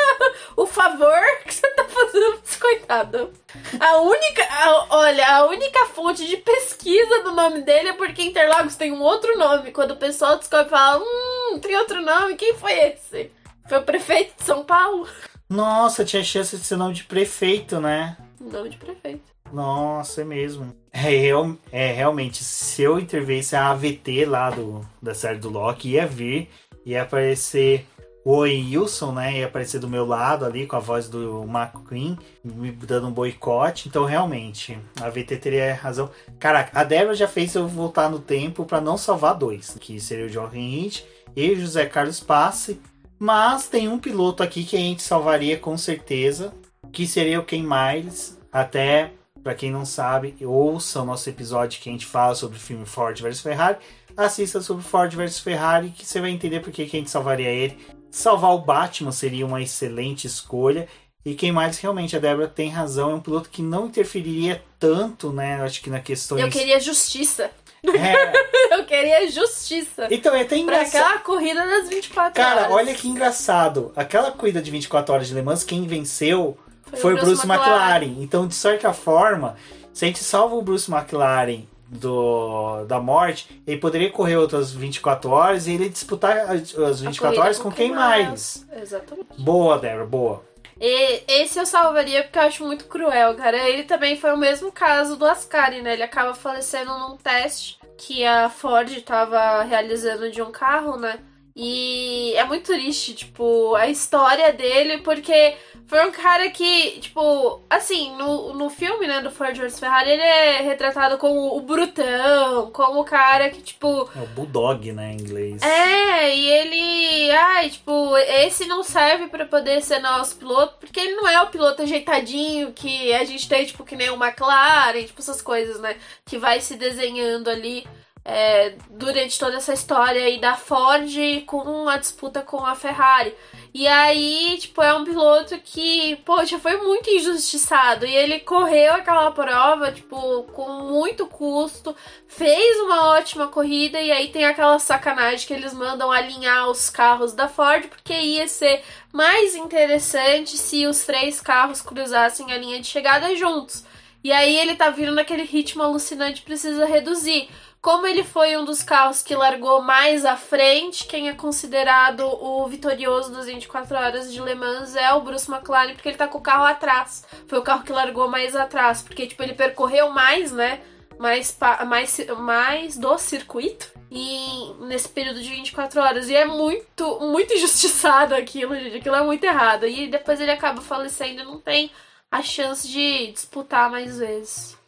Speaker 2: o favor que você tá fazendo pra esse coitado. A única, a- olha, a única fonte de pesquisa do nome dele é porque Interlagos tem um outro nome. Quando o pessoal descobre e fala, hum, tem outro nome, quem foi esse? Foi o prefeito de São Paulo?
Speaker 1: Nossa, tinha chance de ser nome de prefeito, né?
Speaker 2: Nome de prefeito.
Speaker 1: Nossa, é mesmo. É, real- é, realmente, se eu intervisse a AVT lá do, da série do Loki, ia vir, ia aparecer o Wilson, né? Ia aparecer do meu lado ali com a voz do McQueen, me dando um boicote. Então, realmente, a AVT teria razão. Caraca, a Débora já fez eu voltar no tempo pra não salvar dois, que seria o John Henry e o José Carlos Passe. Mas tem um piloto aqui que a gente salvaria com certeza, que seria o Ken Miles. Até, pra quem não sabe, ouça o nosso episódio que a gente fala sobre o filme Ford vs Ferrari. Assista sobre Ford vs Ferrari que você vai entender por que a gente salvaria ele. Salvar o Batman seria uma excelente escolha. E quem mais realmente, a Débora tem razão, é um piloto que não interferiria tanto, né? Acho que na questão.
Speaker 2: Eu queria justiça.
Speaker 1: É, *laughs*
Speaker 2: Eu queria justiça.
Speaker 1: então é até
Speaker 2: Pra
Speaker 1: engraçado.
Speaker 2: aquela corrida das 24
Speaker 1: Cara,
Speaker 2: horas.
Speaker 1: olha que engraçado. Aquela corrida de 24 horas de Le Mans, quem venceu
Speaker 2: Foi
Speaker 1: foi,
Speaker 2: o Bruce
Speaker 1: Bruce McLaren. Então, de certa forma, se a gente salva o Bruce McLaren do, da morte, ele poderia correr outras 24 horas e ele disputar as as
Speaker 2: A
Speaker 1: 24
Speaker 2: corrida
Speaker 1: horas
Speaker 2: com
Speaker 1: com quem mais.
Speaker 2: Exatamente.
Speaker 1: Boa, Débora, boa.
Speaker 2: E esse eu salvaria porque eu acho muito cruel, cara. Ele também foi o mesmo caso do Ascari, né? Ele acaba falecendo num teste que a Ford tava realizando de um carro, né? E é muito triste, tipo, a história dele, porque foi um cara que, tipo, assim, no, no filme, né, do Ford vs Ferrari, ele é retratado como o brutão, como o cara que, tipo,
Speaker 1: É o Bulldog, né, em inglês.
Speaker 2: é, e ele. Ai, tipo, esse não serve pra poder ser nosso piloto, porque ele não é o piloto ajeitadinho que a gente tem, tipo, que nem o McLaren, tipo, essas coisas, né? Que vai se desenhando ali é, durante toda essa história aí da Ford com a disputa com a Ferrari. E aí, tipo, é um piloto que, poxa, foi muito injustiçado. E ele correu aquela prova, tipo, com muito custo, fez uma ótima corrida. E aí tem aquela sacanagem que eles mandam alinhar os carros da Ford, porque ia ser mais interessante se os três carros cruzassem a linha de chegada juntos. E aí ele tá vindo naquele ritmo alucinante, precisa reduzir. Como ele foi um dos carros que largou mais à frente, quem é considerado o vitorioso das 24 horas de Le Mans é o Bruce McLaren, porque ele tá com o carro atrás. Foi o carro que largou mais atrás, porque tipo ele percorreu mais, né? Mais, mais, mais do circuito e nesse período de 24 horas. E é muito, muito injustiçado aquilo, gente. Aquilo é muito errado. E depois ele acaba falecendo e não tem a chance de disputar mais vezes.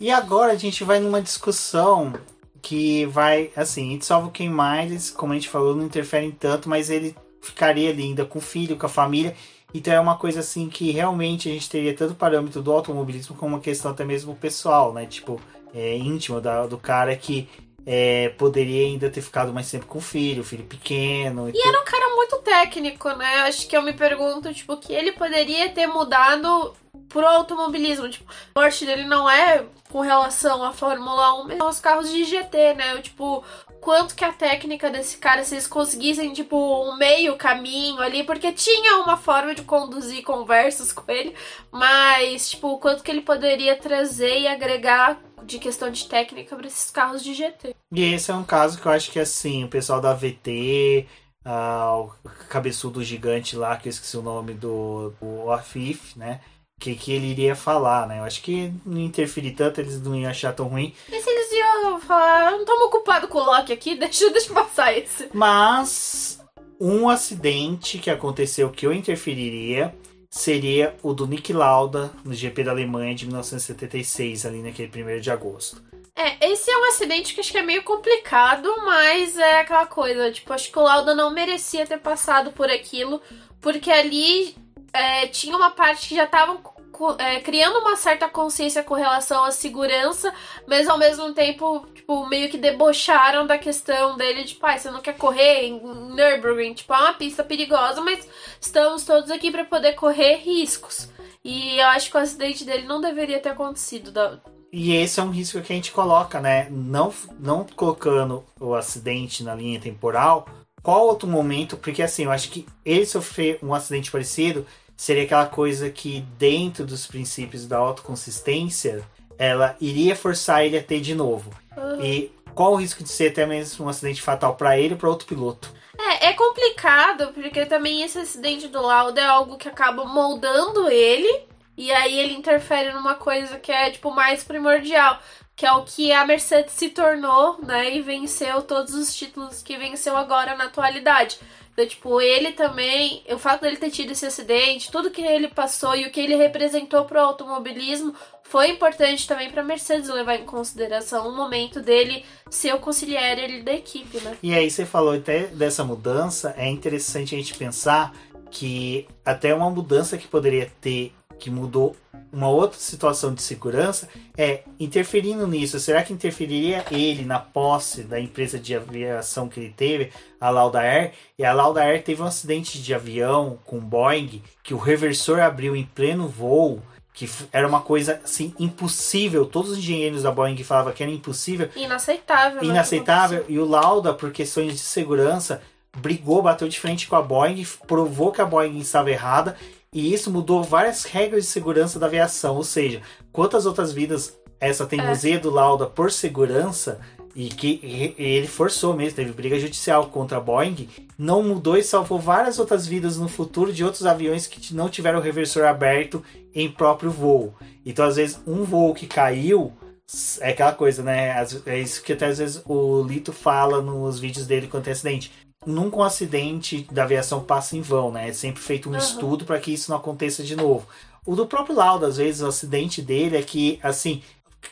Speaker 1: E agora a gente vai numa discussão que vai, assim, salva o Ken Miles, como a gente falou, não interfere em tanto, mas ele ficaria ali ainda com o filho, com a família. Então é uma coisa assim que realmente a gente teria tanto parâmetro do automobilismo como uma questão até mesmo pessoal, né? Tipo, é, íntimo da- do cara que é, poderia ainda ter ficado mais tempo com o filho, o filho pequeno.
Speaker 2: E era um cara muito técnico, né? Acho que eu me pergunto, tipo, que ele poderia ter mudado pro automobilismo. Tipo, a morte dele não é com relação à Fórmula 1, mas aos carros de GT, né? Eu, tipo, quanto que a técnica desse cara, se eles conseguissem, tipo, um meio caminho ali, porque tinha uma forma de conduzir conversas *laughs* com ele, mas, tipo, o quanto que ele poderia trazer e agregar de questão de técnica para esses carros de GT.
Speaker 1: E esse é um caso que eu acho que assim, o pessoal da VT, ah, o cabeçudo gigante lá, que eu esqueci o nome do, do Afif, né? Que, que ele iria falar, né? Eu acho que não interferir tanto, eles não iam achar tão ruim.
Speaker 2: E se eles iam falar, não estamos ocupados com o Loki aqui, *laughs* deixa, deixa eu passar esse.
Speaker 1: Mas um acidente que aconteceu que eu interferiria seria o do Nick Lauda no GP da Alemanha de 1976, ali naquele 1 de agosto.
Speaker 2: É, esse é um acidente que acho que é meio complicado, mas é aquela coisa, tipo, acho que o Lauda não merecia ter passado por aquilo, porque ali é, tinha uma parte que já estavam é, criando uma certa consciência com relação à segurança, mas ao mesmo tempo, tipo, meio que debocharam da questão dele de, pai, você não quer correr em Nürburgring, tipo, é uma pista perigosa, mas estamos todos aqui para poder correr riscos. E eu acho que o acidente dele não deveria ter acontecido. Da...
Speaker 1: E esse é um risco que a gente coloca, né? Não, não colocando o acidente na linha temporal, qual outro momento? Porque assim, eu acho que ele sofrer um acidente parecido seria aquela coisa que, dentro dos princípios da autoconsistência, ela iria forçar ele a ter de novo. Uhum. E qual o risco de ser até mesmo um acidente fatal para ele ou para outro piloto?
Speaker 2: É, é complicado, porque também esse acidente do Lauda é algo que acaba moldando ele, e aí ele interfere numa coisa que é, tipo, mais primordial, que é o que a Mercedes se tornou, né, e venceu todos os títulos que venceu agora na atualidade. Então, tipo, ele também, o fato dele ter tido esse acidente, tudo que ele passou e o que ele representou pro automobilismo foi importante também para Mercedes levar em consideração o momento dele ser o conciliere da equipe, né?
Speaker 1: E aí você falou até dessa mudança, é interessante a gente pensar que até uma mudança que poderia ter que mudou uma outra situação de segurança é interferindo nisso. Será que interferiria ele na posse da empresa de aviação que ele teve, a Lauda Air? E a Lauda Air teve um acidente de avião com Boeing que o reversor abriu em pleno voo. Que era uma coisa assim impossível. Todos os engenheiros da Boeing falavam que era impossível.
Speaker 2: Inaceitável.
Speaker 1: Né? Inaceitável. E o Lauda, por questões de segurança, brigou, bateu de frente com a Boeing, provou que a Boeing estava errada e isso mudou várias regras de segurança da aviação. Ou seja, quantas outras vidas essa teimosia é. do Lauda por segurança e que ele forçou mesmo, teve briga judicial contra a Boeing, não mudou e salvou várias outras vidas no futuro de outros aviões que não tiveram o reversor aberto em próprio voo. Então, às vezes, um voo que caiu é aquela coisa, né? É isso que até às vezes o Lito fala nos vídeos dele quando tem acidente nunca um acidente da aviação passa em vão, né? É sempre feito um uhum. estudo para que isso não aconteça de novo. O do próprio Lauda, às vezes, o acidente dele é que, assim,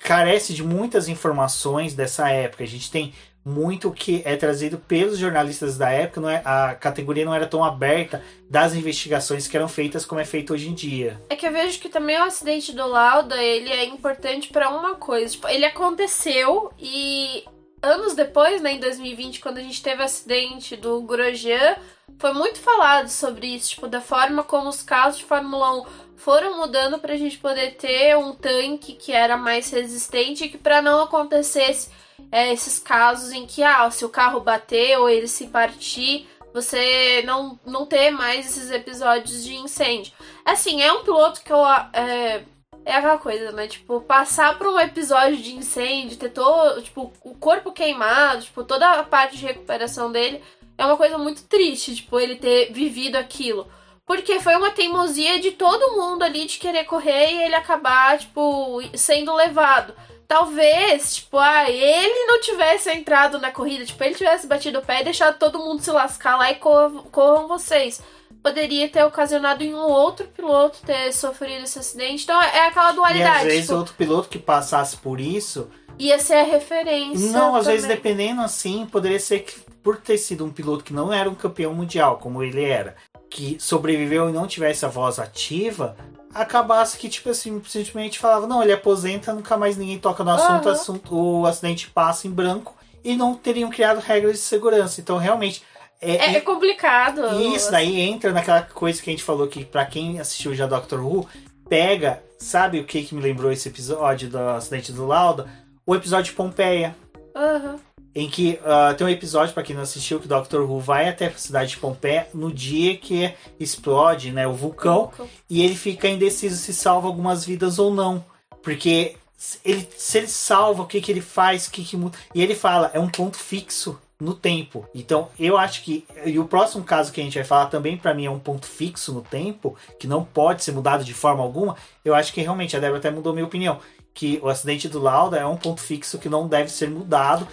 Speaker 1: carece de muitas informações dessa época. A gente tem muito que é trazido pelos jornalistas da época, não é, a categoria não era tão aberta das investigações que eram feitas como é feito hoje em dia.
Speaker 2: É que eu vejo que também o acidente do Lauda, ele é importante para uma coisa, tipo, ele aconteceu e anos depois, né, em 2020, quando a gente teve o acidente do Grosjean, foi muito falado sobre isso, tipo, da forma como os carros de Fórmula 1 foram mudando para a gente poder ter um tanque que era mais resistente e que para não acontecesse é, esses casos em que, ah, se o carro bater ou ele se partir, você não, não ter mais esses episódios de incêndio. Assim, é um piloto que eu é, é aquela coisa, né? Tipo, passar por um episódio de incêndio, ter todo, tipo, o corpo queimado, tipo, toda a parte de recuperação dele, é uma coisa muito triste, tipo, ele ter vivido aquilo. Porque foi uma teimosia de todo mundo ali de querer correr e ele acabar, tipo, sendo levado. Talvez, tipo, ah, ele não tivesse entrado na corrida, tipo, ele tivesse batido o pé e deixado todo mundo se lascar lá e corram, corram vocês poderia ter ocasionado em um outro piloto ter sofrido esse acidente. Então é aquela dualidade.
Speaker 1: E às vezes tipo, outro piloto que passasse por isso.
Speaker 2: Ia ser a referência.
Speaker 1: Não, às
Speaker 2: também.
Speaker 1: vezes dependendo assim, poderia ser que por ter sido um piloto que não era um campeão mundial, como ele era, que sobreviveu e não tivesse a voz ativa, acabasse que, tipo assim, simplesmente falava, não, ele aposenta, nunca mais ninguém toca no assunto, uhum. assunto o acidente passa em branco e não teriam criado regras de segurança. Então, realmente,
Speaker 2: é, é, é, complicado.
Speaker 1: Isso daí entra naquela coisa que a gente falou que para quem assistiu já Doctor Who, pega, sabe o que que me lembrou esse episódio do acidente do Lauda? O episódio de Pompeia.
Speaker 2: Uhum.
Speaker 1: Em que uh, tem um episódio, para quem não assistiu, que o Doctor Who vai até a cidade de Pompeia no dia que explode né, o vulcão, o vulcão. e ele fica indeciso se salva algumas vidas ou não. Porque ele, se ele salva, o que, que ele faz, o que, que muda. E ele fala, é um ponto fixo no tempo. Então, eu acho que e o próximo caso que a gente vai falar também para mim é um ponto fixo no tempo, que não pode ser mudado de forma alguma. Eu acho que realmente a Débora até mudou minha opinião, que o acidente do Lauda é um ponto fixo que não deve ser mudado.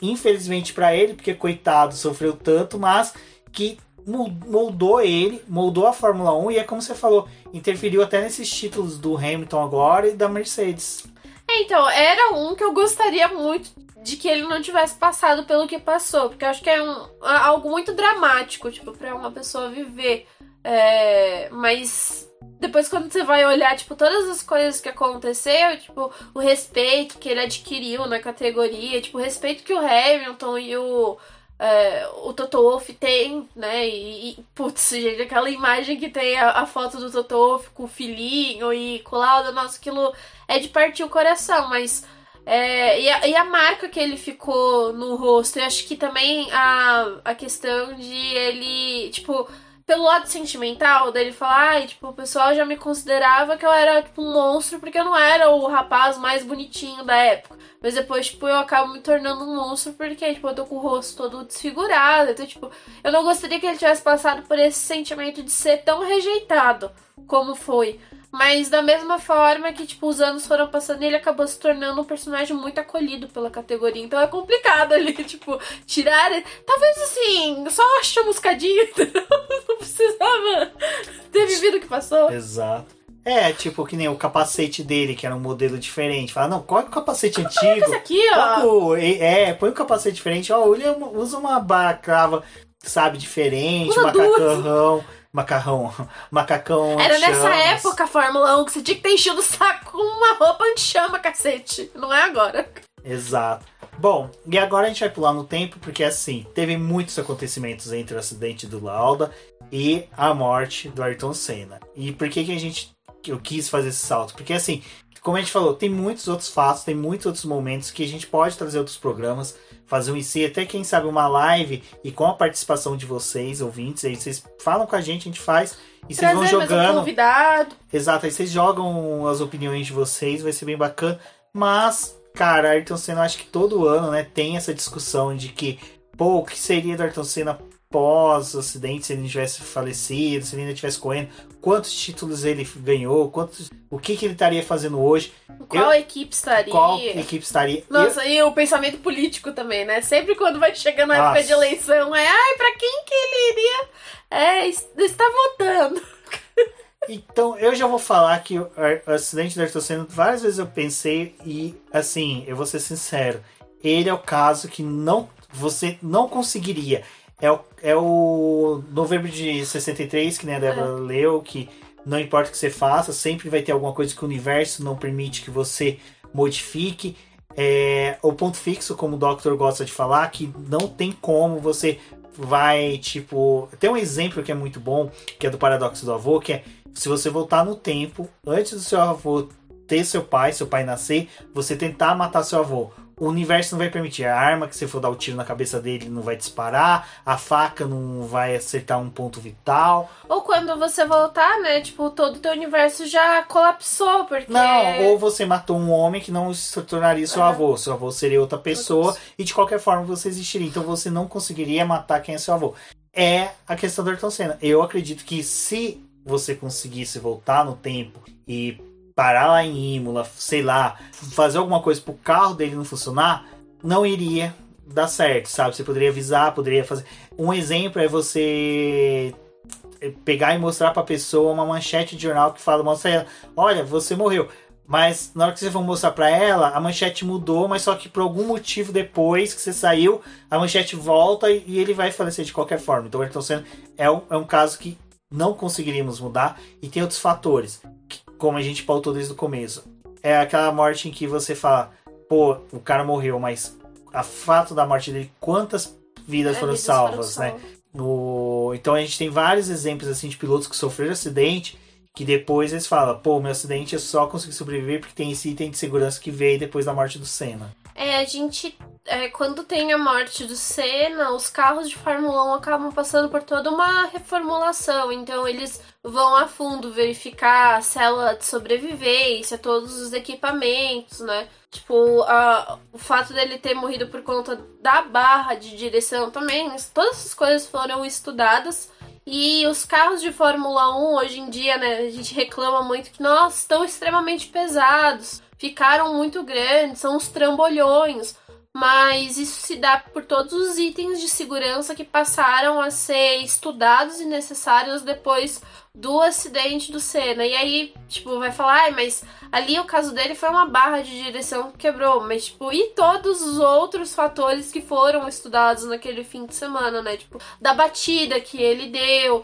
Speaker 1: Infelizmente para ele, porque coitado, sofreu tanto, mas que moldou ele, moldou a Fórmula 1 e é como você falou, interferiu até nesses títulos do Hamilton agora e da Mercedes.
Speaker 2: É, então, era um que eu gostaria muito de que ele não tivesse passado pelo que passou, porque eu acho que é um, algo muito dramático, tipo, para uma pessoa viver. É, mas depois quando você vai olhar, tipo, todas as coisas que aconteceu, tipo, o respeito que ele adquiriu na categoria, tipo, o respeito que o Hamilton e o é, o Toto Wolff tem, né? E, e, putz, gente, aquela imagem que tem a, a foto do Toto Wolff com o filhinho e com o Lauda, nossa, aquilo é de partir o coração, mas. É, e, a, e, a, marca que ele ficou no rosto, eu acho que também a, a questão de ele, tipo, pelo lado sentimental dele falar, ai, tipo, o pessoal já me considerava que eu era, tipo, um monstro porque eu não era o rapaz mais bonitinho da época. Mas depois, tipo, eu acabo me tornando um monstro porque, tipo, eu tô com o rosto todo desfigurado. Então, tipo, eu não gostaria que ele tivesse passado por esse sentimento de ser tão rejeitado como foi. Mas da mesma forma que, tipo, os anos foram passando e ele acabou se tornando um personagem muito acolhido pela categoria. Então é complicado ali, *laughs* tipo, tirar. Talvez assim, só chamuscadinho, *laughs* entendeu? Não precisava ter vivido o que passou.
Speaker 1: Exato. É, tipo, que nem o capacete dele, que era um modelo diferente. Fala, não, qual é o capacete antigo? Esse
Speaker 2: aqui, ó.
Speaker 1: é, põe um capacete diferente. Ó, ele usa uma bacrava, sabe, diferente, usa macarrão macarrão, *laughs* macacão.
Speaker 2: Era nessa época a Fórmula 1 que você tinha que ter enchido o saco com uma roupa anti-chama, cacete. Não é agora.
Speaker 1: Exato. Bom, e agora a gente vai pular no tempo, porque assim, teve muitos acontecimentos entre o acidente do Lauda e a morte do Ayrton Senna. E por que, que a gente eu quis fazer esse salto? Porque assim, como a gente falou, tem muitos outros fatos, tem muitos outros momentos que a gente pode trazer outros programas fazer um IC, até quem sabe uma live e com a participação de vocês, ouvintes, aí vocês falam com a gente, a gente faz e vocês vão jogando. Um
Speaker 2: convidado.
Speaker 1: Exato, aí vocês jogam as opiniões de vocês, vai ser bem bacana. Mas, cara, Ayrton Senna, acho que todo ano, né, tem essa discussão de que, pô, o que seria do Ayrton Senna pós o acidente, se ele não tivesse falecido, se ele ainda tivesse correndo, quantos títulos ele ganhou, quantos, o que, que ele estaria fazendo hoje.
Speaker 2: Qual eu, equipe estaria?
Speaker 1: Qual equipe estaria?
Speaker 2: Nossa, eu, e o pensamento político também, né? Sempre quando vai chegando a época de eleição, é ai, pra quem que ele iria é, estar votando? *laughs*
Speaker 1: Então, eu já vou falar que o acidente do Ayrton Senna, várias vezes eu pensei e, assim, eu vou ser sincero, ele é o caso que não você não conseguiria é o, é o novembro de 63, que né, a Débora é. leu, que não importa o que você faça, sempre vai ter alguma coisa que o universo não permite que você modifique. É, o ponto fixo, como o Doctor gosta de falar, que não tem como você vai, tipo. Tem um exemplo que é muito bom, que é do paradoxo do avô, que é se você voltar no tempo, antes do seu avô ter seu pai, seu pai nascer, você tentar matar seu avô o universo não vai permitir. A arma que você for dar o tiro na cabeça dele não vai disparar, a faca não vai acertar um ponto vital.
Speaker 2: Ou quando você voltar, né? Tipo, todo o teu universo já colapsou, porque.
Speaker 1: Não, ou você matou um homem que não se tornaria seu avô. Seu avô seria outra pessoa e de qualquer forma você existiria. Então você não conseguiria matar quem é seu avô. É a questão do Ayrton Senna. Eu acredito que se você conseguisse voltar no tempo e parar lá em Imola, sei lá, fazer alguma coisa pro carro dele não funcionar, não iria dar certo, sabe? Você poderia avisar, poderia fazer. Um exemplo é você pegar e mostrar pra pessoa uma manchete de jornal que fala, mostra ela, olha, você morreu. Mas na hora que você for mostrar para ela, a manchete mudou, mas só que por algum motivo depois que você saiu, a manchete volta e ele vai falecer de qualquer forma. Então, Ayrton Senna é um, é um caso que não conseguiríamos mudar e tem outros fatores como a gente pautou desde o começo. É aquela morte em que você fala, pô, o cara morreu, mas a fato da morte dele, quantas vidas é, foram vidas salvas, foram né? Então a gente tem vários exemplos assim de pilotos que sofreram acidente que depois eles falam, pô, meu acidente eu só consegui sobreviver porque tem esse item de segurança que veio depois da morte do Senna.
Speaker 2: É, a gente. É, quando tem a morte do Senna, os carros de Fórmula 1 acabam passando por toda uma reformulação. Então eles vão a fundo verificar a célula de sobrevivência, todos os equipamentos, né? Tipo, a, o fato dele ter morrido por conta da barra de direção também. Todas essas coisas foram estudadas. E os carros de Fórmula 1 hoje em dia, né, a gente reclama muito que, nossa, estão extremamente pesados ficaram muito grandes, são os trambolhões. Mas isso se dá por todos os itens de segurança que passaram a ser estudados e necessários depois do acidente do Senna. E aí, tipo, vai falar, ai, mas ali o caso dele foi uma barra de direção que quebrou. Mas, tipo, e todos os outros fatores que foram estudados naquele fim de semana, né? Tipo, da batida que ele deu,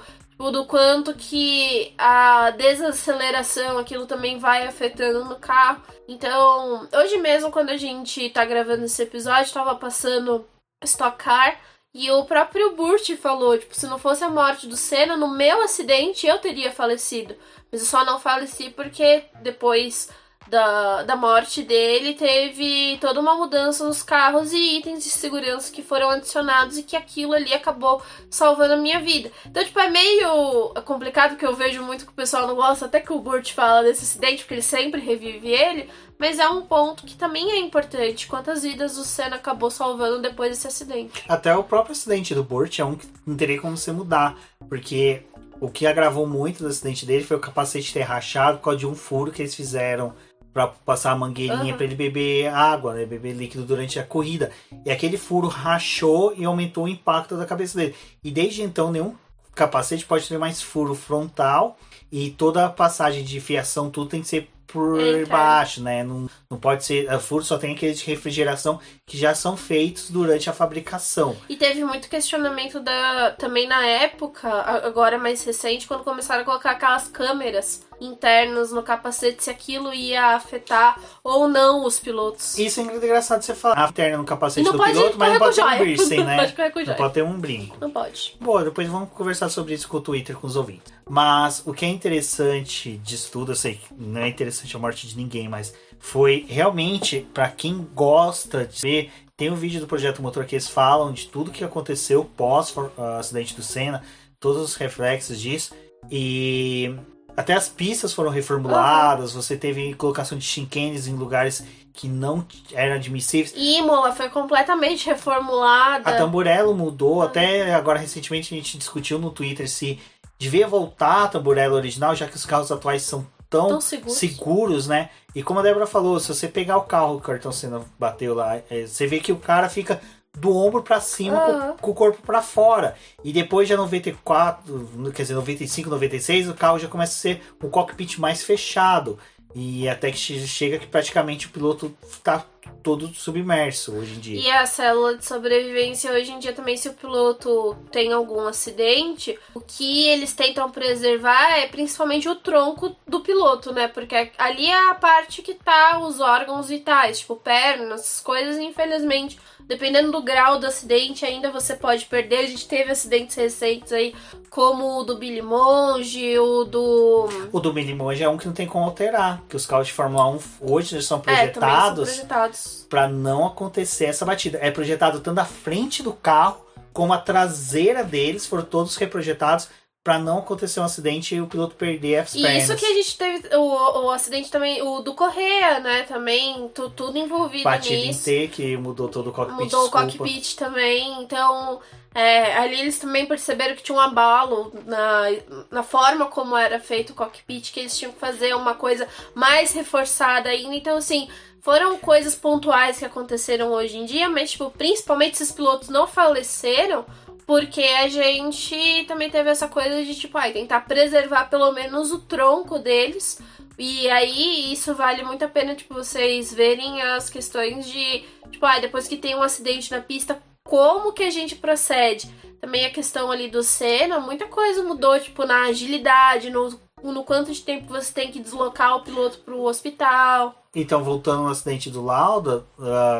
Speaker 2: do quanto que a desaceleração, aquilo também vai afetando no carro. Então, hoje mesmo, quando a gente tá gravando esse episódio, tava passando Stock Car. E o próprio Burt falou, tipo, se não fosse a morte do Senna, no meu acidente eu teria falecido. Mas eu só não faleci porque depois da, da morte dele, teve toda uma mudança nos carros e itens de segurança que foram adicionados e que aquilo ali acabou salvando a minha vida. Então, tipo, é meio complicado que eu vejo muito que o pessoal não gosta, até que o Burt fala desse acidente, porque ele sempre revive ele, mas é um ponto que também é importante. Quantas vidas o Senna acabou salvando depois desse acidente?
Speaker 1: Até o próprio acidente do Burt é um que não teria como você mudar, porque o que agravou muito do acidente dele foi o capacete ter rachado por causa de um furo que eles fizeram para passar a mangueirinha uhum. para ele beber água, né, beber líquido durante a corrida. E aquele furo rachou e aumentou o impacto da cabeça dele. E desde então nenhum capacete pode ter mais furo frontal e toda a passagem de fiação tudo tem que ser por Eita. baixo, né? Não, não pode ser. A furo só tem aqueles de refrigeração que já são feitos durante a fabricação.
Speaker 2: E teve muito questionamento da também na época, agora mais recente, quando começaram a colocar aquelas câmeras internos no capacete se aquilo ia afetar ou não os pilotos.
Speaker 1: Isso é engraçado você falar. A interna no capacete do piloto, mas não pode ter um piercing, *laughs* né?
Speaker 2: Não pode,
Speaker 1: não pode ter um brinco.
Speaker 2: Não pode.
Speaker 1: Bom, depois vamos conversar sobre isso com o Twitter, com os ouvintes. Mas o que é interessante disso tudo, eu sei que não é interessante a morte de ninguém, mas foi realmente para quem gosta de ver. Tem um vídeo do Projeto Motor que eles falam de tudo que aconteceu pós o uh, acidente do Senna, todos os reflexos disso. E até as pistas foram reformuladas, você teve colocação de chinquenes em lugares que não eram admissíveis.
Speaker 2: Imola foi completamente reformulada.
Speaker 1: A Tamburello mudou, uhum. até agora recentemente a gente discutiu no Twitter se devia voltar a Tamburello original, já que os carros atuais são tão, tão seguros. seguros. né? E como a Débora falou, se você pegar o carro que o Cartão Senna bateu lá, é, você vê que o cara fica do ombro para cima uhum. com, com, o corpo para fora. E depois de 94, quer dizer, 95, 96, o carro já começa a ser um cockpit mais fechado. E até que chega que praticamente o piloto está todo submerso hoje em dia.
Speaker 2: E a célula de sobrevivência hoje em dia também, se o piloto tem algum acidente, o que eles tentam preservar é principalmente o tronco do piloto, né? Porque ali é a parte que tá os órgãos vitais, tipo pernas, coisas, infelizmente Dependendo do grau do acidente, ainda você pode perder. A gente teve acidentes recentes aí, como o do Billy Monge, o do.
Speaker 1: O do Billy Monge é um que não tem como alterar. Que os carros de Fórmula 1 hoje eles são projetados, é, projetados. para não acontecer essa batida. É projetado tanto a frente do carro como a traseira deles foram todos reprojetados para não acontecer um acidente e o piloto perder as
Speaker 2: e
Speaker 1: pernas.
Speaker 2: isso que a gente teve, o, o acidente também, o do Correia, né, também, tu, tudo envolvido
Speaker 1: Batida
Speaker 2: nisso.
Speaker 1: em T, que mudou todo o cockpit,
Speaker 2: Mudou desculpa. o cockpit também, então, é, ali eles também perceberam que tinha um abalo na, na forma como era feito o cockpit, que eles tinham que fazer uma coisa mais reforçada ainda, então, assim, foram coisas pontuais que aconteceram hoje em dia, mas, tipo, principalmente esses pilotos não faleceram, porque a gente também teve essa coisa de, tipo, ai, tentar preservar pelo menos o tronco deles. E aí isso vale muito a pena, tipo, vocês verem as questões de, tipo, ai, depois que tem um acidente na pista, como que a gente procede? Também a questão ali do Senna, muita coisa mudou, tipo, na agilidade, no no quanto de tempo você tem que deslocar o piloto para o hospital.
Speaker 1: Então, voltando ao acidente do Lauda,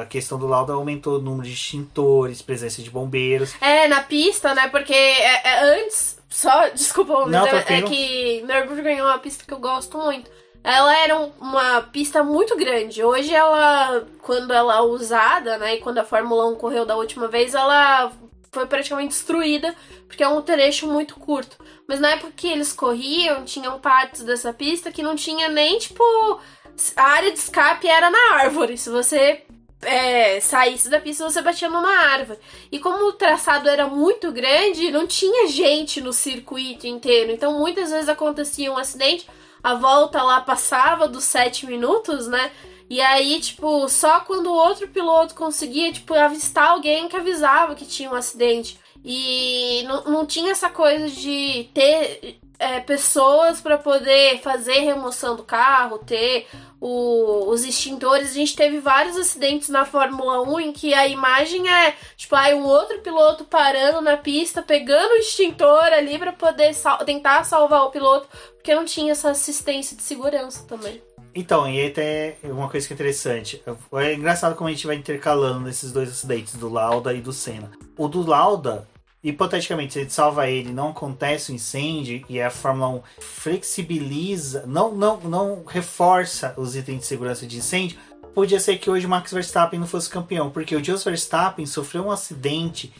Speaker 1: a questão do Lauda aumentou o número de extintores, presença de bombeiros.
Speaker 2: É, na pista, né? Porque é, é, antes, só, *laughs* desculpa, mas Não, é, é, que Nürburgring é uma pista que eu gosto muito. Ela era uma pista muito grande. Hoje ela, quando ela é usada, né, e quando a Fórmula 1 correu da última vez, ela foi praticamente destruída, porque é um trecho muito curto. Mas na época que eles corriam, tinham partes dessa pista que não tinha nem, tipo, a área de escape era na árvore. Se você é, saísse da pista, você batia numa árvore. E como o traçado era muito grande, não tinha gente no circuito inteiro. Então muitas vezes acontecia um acidente, a volta lá passava dos 7 minutos, né? E aí, tipo, só quando o outro piloto conseguia, tipo, avistar alguém que avisava que tinha um acidente. E não, não tinha essa coisa de ter é, pessoas para poder fazer remoção do carro, ter o, os extintores. A gente teve vários acidentes na Fórmula 1 em que a imagem é tipo aí um outro piloto parando na pista, pegando o extintor ali para poder sal tentar salvar o piloto, porque não tinha essa assistência de segurança também.
Speaker 1: Então, e até uma coisa que é interessante. É engraçado como a gente vai intercalando esses dois acidentes, do Lauda e do Senna. O do Lauda, hipoteticamente, se ele salva ele, não acontece o um incêndio e a Fórmula 1 flexibiliza, não, não, não reforça os itens de segurança de incêndio, podia ser que hoje Max Verstappen não fosse campeão, porque o Jos Verstappen sofreu um acidente,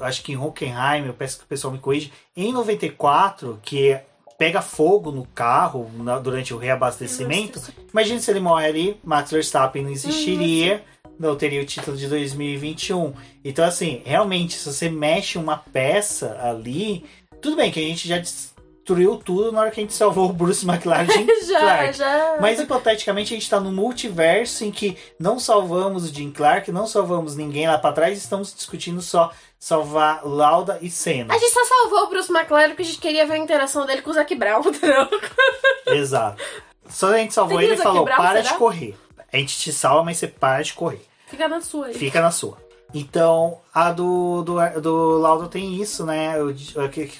Speaker 1: acho que em Hockenheim, eu peço que o pessoal me corrija, em 94, que pega fogo no carro na, durante o reabastecimento. Nossa. Imagina se ele morre ali, Max Verstappen não existiria, uhum. não teria o título de 2021. Então, assim, realmente, se você mexe uma peça ali, tudo bem que a gente já destruiu tudo na hora que a gente salvou o Bruce McLaren *laughs*
Speaker 2: já, Clark. Já.
Speaker 1: Mas hipoteticamente a gente está no multiverso em que não salvamos o Jim Clark, não salvamos ninguém lá para trás, estamos discutindo só salvar Lauda e Senna.
Speaker 2: A gente só salvou o Bruce McLaren porque a gente queria ver a interação dele com o Zac Brown, *laughs*
Speaker 1: Exato. Só a gente salvou ele e falou: Brown, para será? de correr. A gente te salva, mas você para de correr.
Speaker 2: Fica na sua aí.
Speaker 1: Fica na sua. Então, a do, do, do Lauda tem isso, né?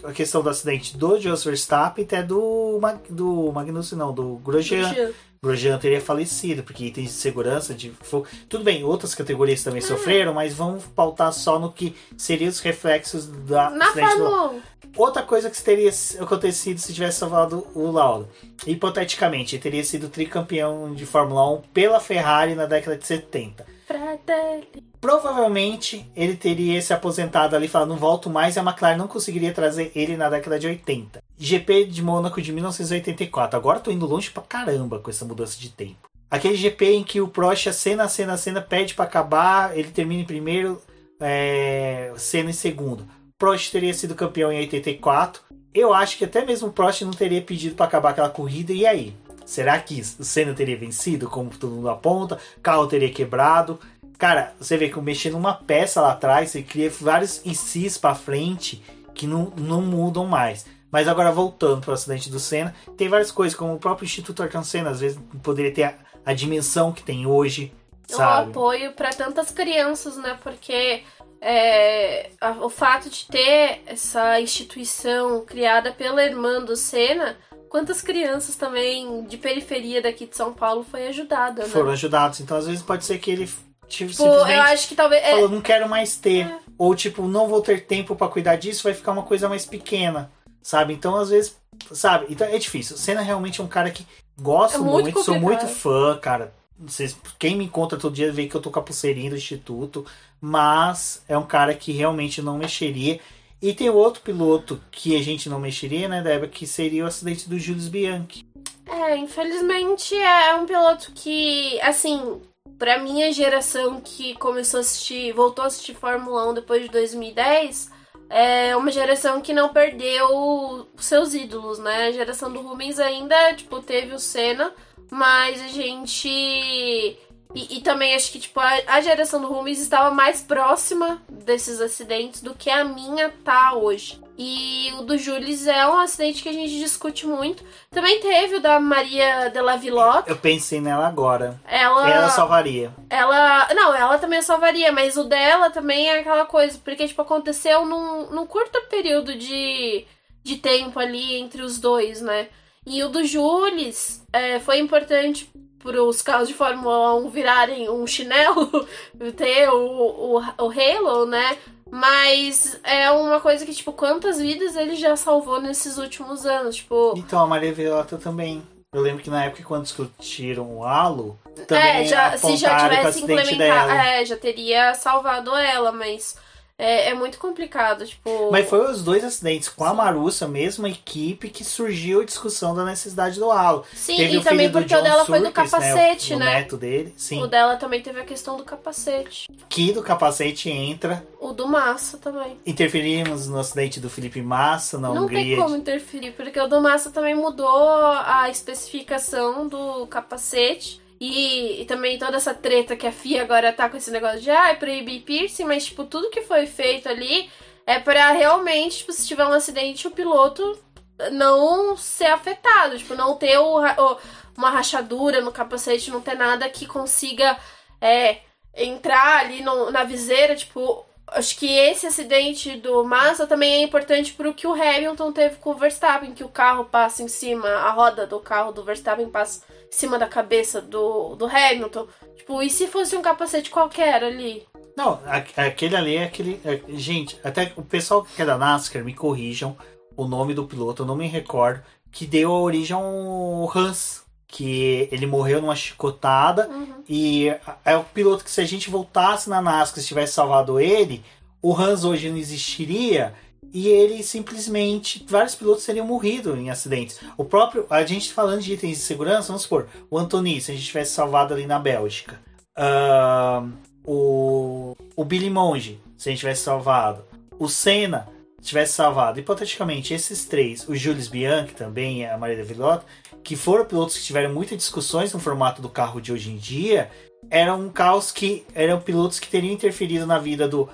Speaker 1: A questão do acidente do Jos Verstappen até do, do Magnussen, não, do Grosjean. Grosjean. Grosjean teria falecido, porque itens de segurança de fogo. Tudo bem, outras categorias também ah. sofreram, mas vamos pautar só no que seriam os reflexos da
Speaker 2: Na Fórmula
Speaker 1: Outra coisa que teria acontecido se tivesse salvado o Lauda. Hipoteticamente, ele teria sido tricampeão de Fórmula 1 pela Ferrari na década de 70. Provavelmente ele teria se aposentado ali falado: não volto mais, e a McLaren não conseguiria trazer ele na década de 80. GP de Mônaco de 1984. Agora tô indo longe pra caramba com essa mudança de tempo. Aquele GP em que o Prost, cena, cena, cena, pede para acabar, ele termina em primeiro, é, cena em segundo. Prost teria sido campeão em 84. Eu acho que até mesmo o Prost não teria pedido para acabar aquela corrida. E aí? Será que o Senna teria vencido, como todo mundo aponta? Carro teria quebrado? Cara, você vê que mexendo uma peça lá atrás, você cria vários ICs para frente que não, não mudam mais. Mas agora voltando para o acidente do Senna, tem várias coisas, como o próprio Instituto Ayrton Senna, às vezes poderia ter a, a dimensão que tem hoje, sabe?
Speaker 2: Um apoio para tantas crianças, né? Porque é, a, o fato de ter essa instituição criada pela irmã do Senna, quantas crianças também de periferia daqui de São Paulo foi ajudada, né?
Speaker 1: Foram ajudados, então às vezes pode ser que ele tipo,
Speaker 2: tipo eu acho que talvez
Speaker 1: é... falou, não quero mais ter, é. ou tipo, não vou ter tempo para cuidar disso, vai ficar uma coisa mais pequena, sabe? Então às vezes, sabe? Então é difícil. Senna realmente é um cara que gosto é muito, muito sou muito fã, cara. Vocês, quem me encontra todo dia vê que eu tô com a pulseirinha do instituto, mas é um cara que realmente não mexeria. E tem outro piloto que a gente não mexeria, né, Débora, que seria o acidente do Jules Bianchi.
Speaker 2: É, infelizmente é um piloto que, assim, pra minha geração que começou a assistir, voltou a assistir Fórmula 1 depois de 2010, é uma geração que não perdeu seus ídolos, né? A geração do Rubens ainda, tipo, teve o Senna, mas a gente e, e, também acho que, tipo, a, a, geração do Rubens estava mais próxima desses acidentes do que a minha tá hoje. E o do Jules é um acidente que a gente discute muito. Também teve o da Maria de la Vilotte.
Speaker 1: Eu pensei nela agora.
Speaker 2: Ela...
Speaker 1: Ela salvaria.
Speaker 2: Ela... Não, ela também salvaria, mas o dela também é aquela coisa. Porque, tipo, aconteceu num, num curto período de, de tempo ali entre os dois, né? E o do Jules é, foi importante para os carros de Fórmula 1 virarem um chinelo, *laughs* ter o, o, o Halo, né? Mas é uma coisa que, tipo, quantas vidas ele já salvou nesses últimos anos? Tipo.
Speaker 1: Então, a Maria Velota também. Eu lembro que na época, quando discutiram o Halo, também
Speaker 2: é, já, se já tivesse implementado. É, já teria salvado ela, mas é, é, muito complicado, tipo.
Speaker 1: Mas foi os dois acidentes com a Marussa, mesma equipe, que surgiu a discussão da necessidade do halo.
Speaker 2: Sim, teve e também porque o dela foi do capacete,
Speaker 1: né? O,
Speaker 2: né?
Speaker 1: O neto dele, sim.
Speaker 2: O dela também teve a questão do capacete.
Speaker 1: Que do capacete entra.
Speaker 2: O do Massa também.
Speaker 1: Interferimos no acidente do Felipe Massa na
Speaker 2: Não
Speaker 1: Hungria.
Speaker 2: Não tem como interferir, porque o do Massa também mudou a especificação do capacete. E, e, também toda essa treta que a FIA agora tá com esse negócio de ah, é proibir piercing, mas tipo, tudo que foi feito ali é para realmente, tipo, se tiver um acidente, o piloto não ser afetado, tipo, não ter o, o, uma rachadura no capacete, não ter nada que consiga é, entrar ali no, na viseira, tipo, acho que esse acidente do Massa também é importante pro que o Hamilton teve com o Verstappen, que o carro passa em cima, a roda do carro do Verstappen passa cima da cabeça do, do Hamilton. Tipo, e se fosse um capacete qualquer ali?
Speaker 1: Não, aquele ali é aquele. É, gente, até o pessoal que é da NASCAR me corrijam o nome do piloto, eu não me recordo, que deu a origem ao Hans. Que ele morreu numa chicotada
Speaker 2: uhum.
Speaker 1: e é o piloto que se a gente voltasse na NASCAR e tivesse salvado ele, o Hans hoje não existiria e ele simplesmente vários pilotos teriam morrido em acidentes. O próprio a gente falando de itens de segurança, vamos supor, o Antoni, se a gente tivesse salvado ali na Bélgica, uh, o o Billy Monge, se a gente tivesse salvado, o Senna tivesse salvado, hipoteticamente, esses três, o Jules Bianchi também, a Maria Villota, que foram pilotos que tiveram muitas discussões no formato do carro de hoje em dia, eram um caos que eram pilotos que teriam interferido na vida do,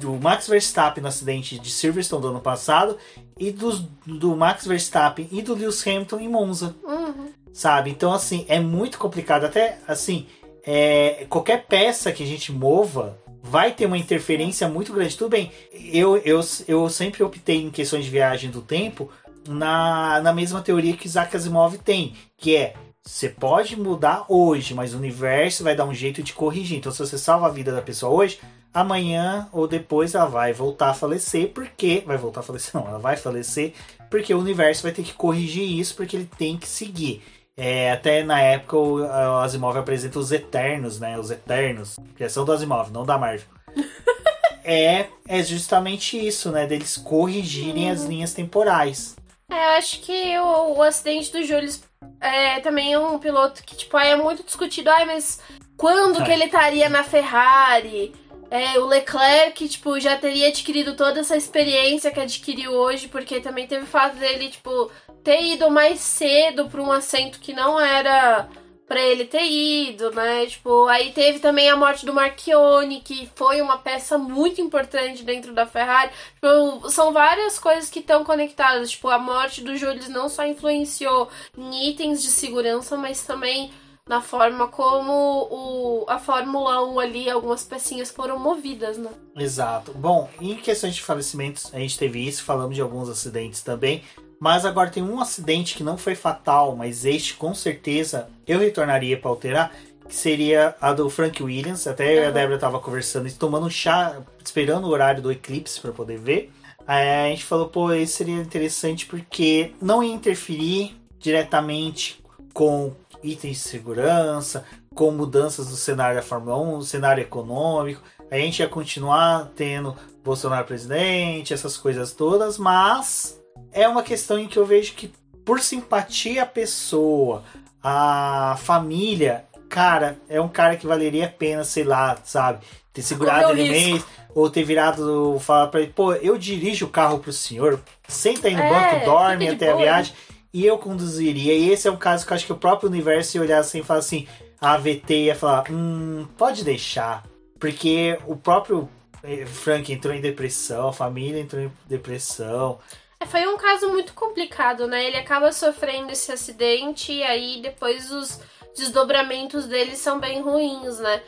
Speaker 1: do Max Verstappen no acidente de Silverstone do ano passado e dos, do Max Verstappen e do Lewis Hamilton em Monza.
Speaker 2: Uhum.
Speaker 1: Sabe? Então, assim, é muito complicado. Até, assim, é, qualquer peça que a gente mova vai ter uma interferência muito grande. Tudo bem, eu, eu, eu sempre optei em questões de viagem do tempo na, na mesma teoria que Isaac Asimov tem, que é você pode mudar hoje, mas o universo vai dar um jeito de corrigir. Então, se você salva a vida da pessoa hoje, amanhã ou depois ela vai voltar a falecer, porque. Vai voltar a falecer, não, ela vai falecer, porque o universo vai ter que corrigir isso, porque ele tem que seguir. É, até na época o, o Asimov apresenta os Eternos, né? Os Eternos, criação do Asimov, não da Marvel. *laughs* é, é justamente isso, né? Deles corrigirem uhum. as linhas temporais.
Speaker 2: É, eu acho que o, o acidente do Julius é também é um piloto que, tipo, é muito discutido. Ai, mas quando que ele estaria na Ferrari? É, o Leclerc, tipo, já teria adquirido toda essa experiência que adquiriu hoje, porque também teve o fato dele, tipo, ter ido mais cedo para um assento que não era para ele ter ido, né? Tipo, aí teve também a morte do Marchione, que foi uma peça muito importante dentro da Ferrari. Tipo, são várias coisas que estão conectadas. Tipo, a morte do Jules não só influenciou em itens de segurança, mas também na forma como o, a Fórmula 1 ali, algumas pecinhas foram movidas, né?
Speaker 1: Exato. Bom, em questões de falecimentos, a gente teve isso, falamos de alguns acidentes também. Mas agora tem um acidente que não foi fatal, mas este com certeza eu retornaria para alterar, que seria a do Frank Williams. Até uhum. a Débora estava conversando, tomando um chá, esperando o horário do eclipse para poder ver. Aí a gente falou, pô, esse seria interessante porque não ia interferir diretamente com itens de segurança, com mudanças do cenário da Fórmula 1, do cenário econômico. A gente ia continuar tendo Bolsonaro presidente, essas coisas todas, mas é uma questão em que eu vejo que, por simpatia à pessoa, a família, cara, é um cara que valeria a pena, sei lá, sabe? Ter segurado ele mês, ou ter virado, falar pra ele, pô, eu dirijo o carro pro senhor, senta aí no é, banco, dorme até boa, a viagem, né? E eu conduziria. E esse é um caso que eu acho que o próprio universo ia olhar assim e falar assim, a AVT ia falar, hum, pode deixar. Porque o próprio eh, Frank entrou em depressão, a família entrou em depressão.
Speaker 2: É, foi um caso muito complicado, né? Ele acaba sofrendo esse acidente e aí depois os desdobramentos dele são bem ruins, né?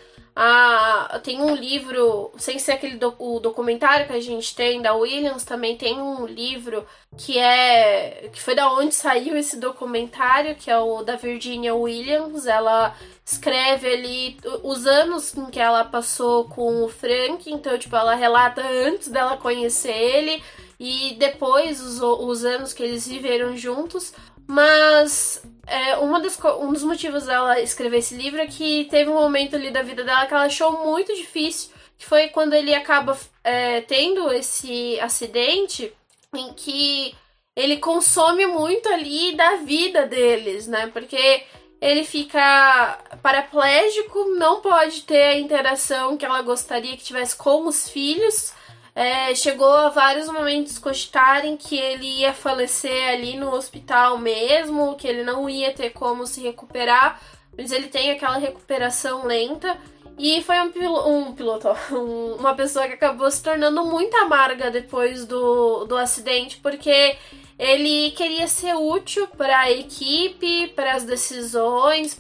Speaker 2: Tem um livro, sem ser aquele do, o documentário que a gente tem da Williams, também tem um livro que é que foi da onde saiu esse documentário, que é o da Virginia Williams. Ela escreve ali os anos em que ela passou com o Frank, então tipo ela relata antes dela conhecer ele e depois os, os anos que eles viveram juntos. Mas é, uma das, um dos motivos dela escrever esse livro é que teve um momento ali da vida dela que ela achou muito difícil, que foi quando ele acaba é, tendo esse acidente em que ele consome muito ali da vida deles, né? Porque ele fica paraplégico, não pode ter a interação que ela gostaria que tivesse com os filhos é, chegou a vários momentos cogitarem que ele ia falecer ali no hospital mesmo, que ele não ia ter como se recuperar, mas ele tem aquela recuperação lenta. E foi um, um piloto, *laughs* um, uma pessoa que acabou se tornando muito amarga depois do, do acidente, porque ele queria ser útil para a equipe, para as decisões,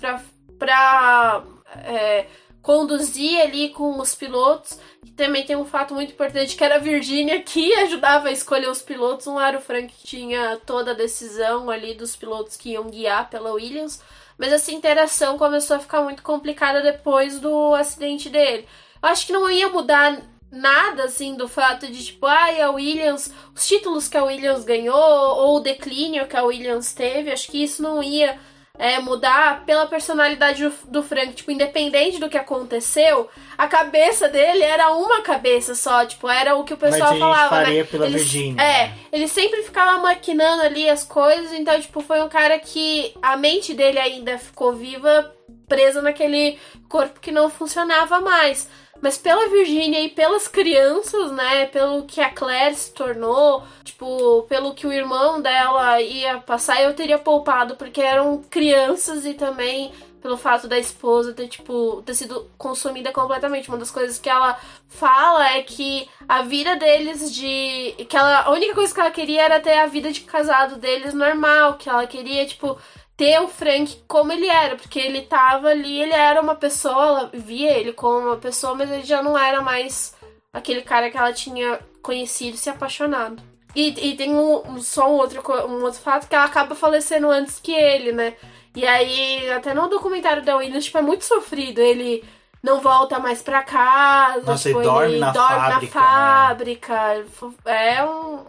Speaker 2: para é, conduzir ali com os pilotos. Também tem um fato muito importante que era a Virginia que ajudava a escolher os pilotos. Não era o Frank que tinha toda a decisão ali dos pilotos que iam guiar pela Williams. Mas essa interação começou a ficar muito complicada depois do acidente dele. Eu acho que não ia mudar nada assim do fato de tipo, ai, a Williams, os títulos que a Williams ganhou ou o declínio que a Williams teve, acho que isso não ia é, mudar pela personalidade do, do, Frank. Tipo, independente do que aconteceu, a cabeça dele era uma cabeça só. Tipo, era o que o pessoal
Speaker 1: Mas
Speaker 2: falava. Né?
Speaker 1: pela
Speaker 2: ele,
Speaker 1: Virginia.
Speaker 2: É, ele sempre ficava maquinando ali as coisas. Então, tipo, foi um cara que a mente dele ainda ficou viva, presa naquele corpo que não funcionava mais. Mas pela Virginia e pelas crianças, né? Pelo que a Claire se tornou, tipo, pelo que o irmão dela ia passar, eu teria poupado, porque eram crianças e também pelo fato da esposa ter, tipo, ter sido consumida completamente. Uma das coisas que ela fala é que a vida deles de. que ela. A única coisa que ela queria era ter a vida de casado deles normal. Que ela queria, tipo, ter o Frank como ele era, porque ele tava ali, ele era uma pessoa, ela via ele como uma pessoa, mas ele já não era mais aquele cara que ela tinha conhecido e se apaixonado. E, e tem um, só um outro, um outro fato que ela acaba falecendo antes que ele, né? E aí, até no documentário da Williams, tipo, é muito sofrido. Ele não volta mais pra casa.
Speaker 1: Nossa,
Speaker 2: tipo,
Speaker 1: ele dorme na
Speaker 2: dorme
Speaker 1: fábrica,
Speaker 2: na fábrica. É um,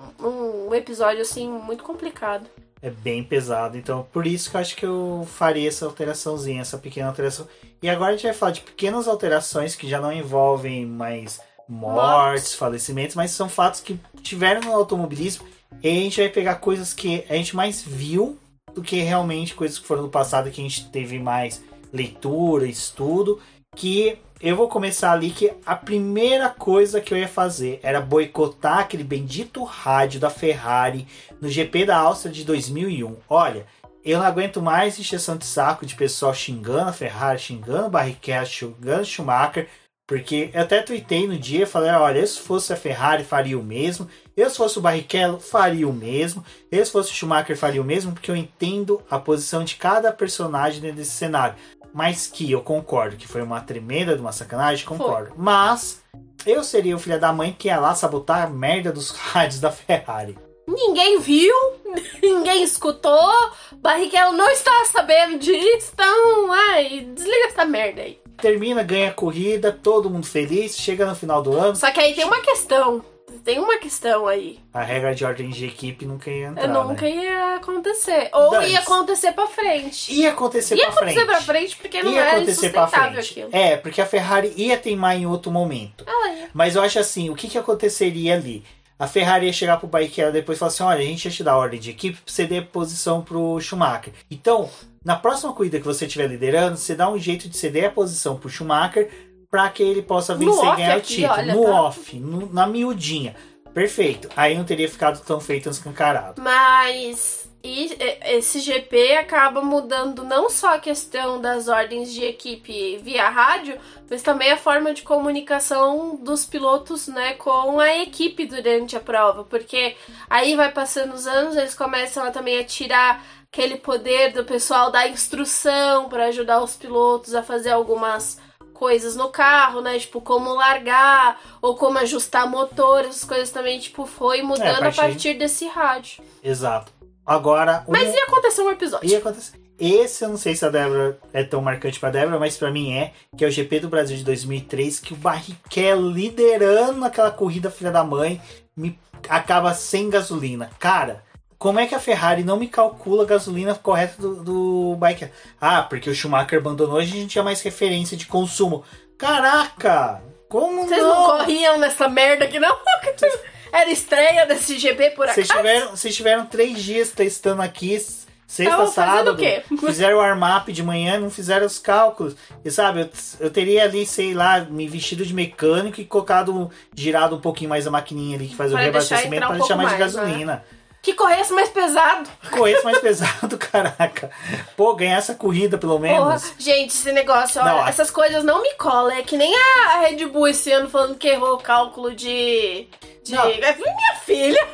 Speaker 2: um episódio, assim, muito complicado.
Speaker 1: É bem pesado, então por isso que eu acho que eu faria essa alteraçãozinha, essa pequena alteração. E agora a gente vai falar de pequenas alterações que já não envolvem mais mortes, falecimentos, mas são fatos que tiveram no automobilismo. E a gente vai pegar coisas que a gente mais viu do que realmente coisas que foram no passado que a gente teve mais leitura, estudo, que eu vou começar ali que a primeira coisa que eu ia fazer era boicotar aquele bendito rádio da Ferrari no GP da Áustria de 2001. Olha, eu não aguento mais encheção de saco de pessoal xingando a Ferrari, xingando Barrichello, xingando Schumacher, porque eu até tuitei no dia, falei, olha, se fosse a Ferrari faria o mesmo, eu se fosse o Barrichello faria o mesmo, eu se fosse o Schumacher faria o mesmo, porque eu entendo a posição de cada personagem desse cenário. Mas que eu concordo que foi uma tremenda de uma sacanagem, concordo. Foi. Mas eu seria o filho da mãe que ia lá sabotar a merda dos *laughs* rádios da Ferrari.
Speaker 2: Ninguém viu, *laughs* ninguém escutou, Barrichello não está sabendo disso, então, ai, desliga essa merda aí.
Speaker 1: Termina, ganha a corrida, todo mundo feliz, chega no final do ano.
Speaker 2: Só que aí tem uma questão tem uma questão aí.
Speaker 1: A regra de ordem de equipe nunca ia entrar.
Speaker 2: Nunca
Speaker 1: né?
Speaker 2: ia acontecer. Ou Dance. ia acontecer pra frente.
Speaker 1: Ia acontecer
Speaker 2: ia
Speaker 1: pra frente.
Speaker 2: Ia acontecer pra frente porque não
Speaker 1: ia
Speaker 2: era
Speaker 1: frente.
Speaker 2: aquilo.
Speaker 1: É, porque a Ferrari ia teimar em outro momento.
Speaker 2: Ela ia.
Speaker 1: Mas eu acho assim, o que, que aconteceria ali? A Ferrari ia chegar pro Barrichello depois e falar assim: olha, a gente ia te dar ordem de equipe pra você dar posição pro Schumacher. Então, na próxima corrida que você estiver liderando, você dá um jeito de ceder a posição pro Schumacher para que ele possa vencer e ganhar
Speaker 2: aqui,
Speaker 1: o título.
Speaker 2: Olha,
Speaker 1: no
Speaker 2: tá.
Speaker 1: off, no, na miudinha. Perfeito. Aí não teria ficado tão feito escancarado.
Speaker 2: Mas e esse GP acaba mudando não só a questão das ordens de equipe via rádio, mas também a forma de comunicação dos pilotos, né, com a equipe durante a prova, porque aí vai passando os anos, eles começam a, também a tirar aquele poder do pessoal da instrução para ajudar os pilotos a fazer algumas coisas no carro, né? Tipo, como largar ou como ajustar motor, essas coisas também, tipo, foi mudando é, a, partir... a partir desse rádio.
Speaker 1: Exato. Agora.
Speaker 2: Mas ia acontecer um episódio.
Speaker 1: Ia acontecer. Esse eu não sei se a Débora é tão marcante pra Débora, mas para mim é, que é o GP do Brasil de 2003, que o Barrichello liderando aquela corrida filha da mãe, me acaba sem gasolina. Cara, como é que a Ferrari não me calcula a gasolina correta do, do bike? Ah, porque o Schumacher abandonou, a gente tinha mais referência de consumo. Caraca! Como
Speaker 2: Vocês
Speaker 1: não?
Speaker 2: não corriam nessa merda aqui, não? *laughs* Era estreia desse GP por acaso?
Speaker 1: Vocês tiveram, vocês tiveram três dias testando aqui, sexta, sábado.
Speaker 2: O quê?
Speaker 1: Fizeram o arm-up de manhã, não fizeram os cálculos. E sabe, eu, eu, teria ali, sei lá, me vestido de mecânico e colocado, girado um pouquinho mais a maquininha ali que faz
Speaker 2: para
Speaker 1: o reabastecimento para deixar mais,
Speaker 2: mais
Speaker 1: de gasolina. Né?
Speaker 2: Que corresse mais pesado.
Speaker 1: Corresse mais pesado, *laughs* caraca. Pô, ganhar essa corrida pelo menos. Porra,
Speaker 2: gente, esse negócio, olha, não, essas coisas não me colam. É que nem a Red Bull esse ano falando que errou o cálculo de. de...
Speaker 1: Não.
Speaker 2: É minha filha.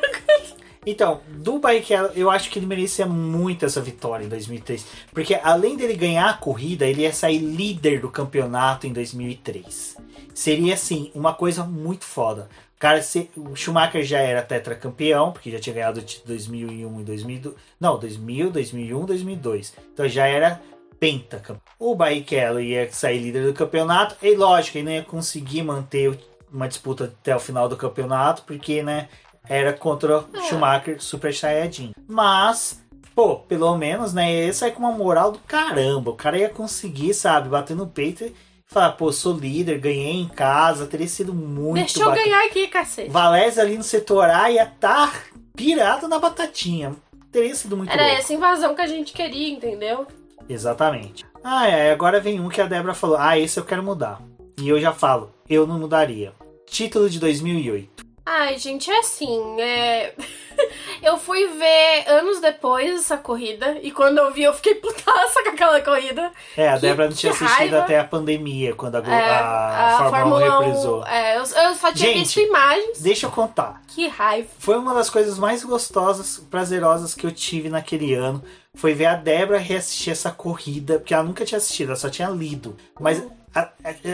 Speaker 1: Então, do Barrichello, eu acho que ele merecia muito essa vitória em 2003. Porque além dele ganhar a corrida, ele ia sair líder do campeonato em 2003. Seria, assim, uma coisa muito foda. Cara, se, o Schumacher já era tetracampeão, porque já tinha ganhado de 2001 e 2002. Não, 2000, 2001, 2002. Então já era pentacampeão. O Barrichello ia sair líder do campeonato. E lógico, ele não ia conseguir manter uma disputa até o final do campeonato, porque, né, era contra o Schumacher Super Saiyajin. Mas, pô, pelo menos, né, ia sair com uma moral do caramba. O cara ia conseguir, sabe, bater no peito falar, pô, sou líder, ganhei em casa, teria sido muito
Speaker 2: Deixa eu
Speaker 1: bacana.
Speaker 2: ganhar aqui, cacete.
Speaker 1: Valés ali no setor A ia estar tá pirado na batatinha. Teria sido muito
Speaker 2: Era
Speaker 1: louco.
Speaker 2: essa invasão que a gente queria, entendeu?
Speaker 1: Exatamente. Ah, é, agora vem um que a Débora falou, ah, esse eu quero mudar. E eu já falo, eu não mudaria. Título de 2008.
Speaker 2: Ai, gente, é assim, é... *laughs* eu fui ver anos depois essa corrida, e quando eu vi, eu fiquei putaça com aquela corrida.
Speaker 1: É, a
Speaker 2: Que-
Speaker 1: Débora não tinha assistido
Speaker 2: raiva.
Speaker 1: até a pandemia, quando a,
Speaker 2: É,
Speaker 1: a, Fórmula 1 reprisou.
Speaker 2: é, eu, eu só tinha
Speaker 1: Gente,
Speaker 2: visto imagens.
Speaker 1: Deixa eu contar.
Speaker 2: Que raiva.
Speaker 1: Foi uma das coisas mais gostosas, prazerosas que eu tive naquele ano. Foi ver a Débora reassistir essa corrida, porque ela nunca tinha assistido, ela só tinha lido. Mas a- a-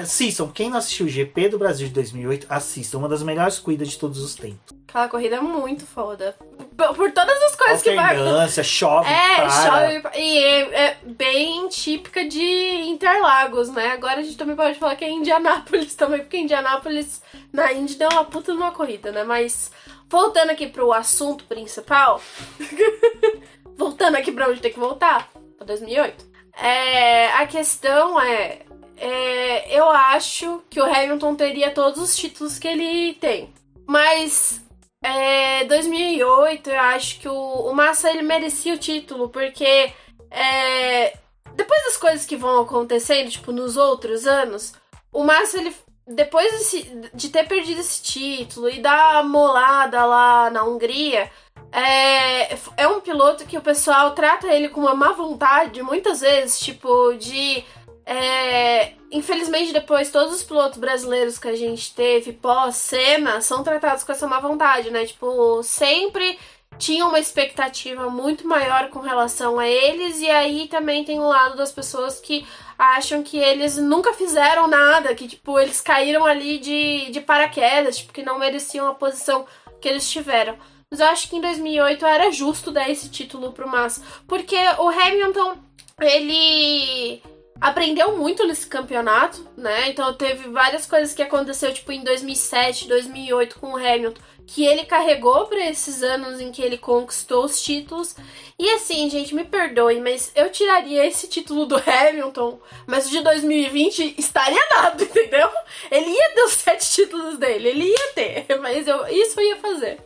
Speaker 1: assistam, quem não assistiu o GP do Brasil de 2008, assistam. Uma das melhores corridas de todos os tempos.
Speaker 2: Aquela corrida é muito foda. Por, por todas as coisas que vai
Speaker 1: chove,
Speaker 2: É,
Speaker 1: para.
Speaker 2: chove e é, é bem típica de Interlagos, né? Agora a gente também pode falar que é Indianápolis *laughs* também, porque Indianápolis na Indy deu uma puta numa corrida, né? Mas voltando aqui pro assunto principal, *laughs* voltando aqui pra onde tem que voltar, pra 2008. É, a questão é, é, eu acho que o Hamilton teria todos os títulos que ele tem, mas é, 2008, eu acho que o, o Massa ele merecia o título, porque é, depois das coisas que vão acontecendo, tipo, nos outros anos, o Massa ele. Depois desse- de ter perdido esse título e dar molada lá na Hungria, é, é um piloto que o pessoal trata ele com uma má vontade, muitas vezes, tipo, de. É, infelizmente, depois, todos os pilotos brasileiros que a gente teve pós-cena são tratados com essa má vontade, né? Tipo, sempre tinha uma expectativa muito maior com relação a eles, e aí também tem o lado das pessoas que acham que eles nunca fizeram nada, que, tipo, eles caíram ali de, de paraquedas, tipo, que não mereciam a posição que eles tiveram. Mas eu acho que em 2008 era justo dar esse título pro Massa, porque o Hamilton, ele aprendeu muito nesse campeonato, né? Então teve várias coisas que aconteceu, tipo, em 2007, 2008 com o Hamilton, que ele carregou para esses anos em que ele conquistou os títulos. E assim, gente, me perdoe, mas eu tiraria esse título do Hamilton, mas o de 2020 estaria dado, *laughs* entendeu? Ele ia ter os sete títulos dele, ele ia ter, *laughs* mas eu, isso eu ia fazer.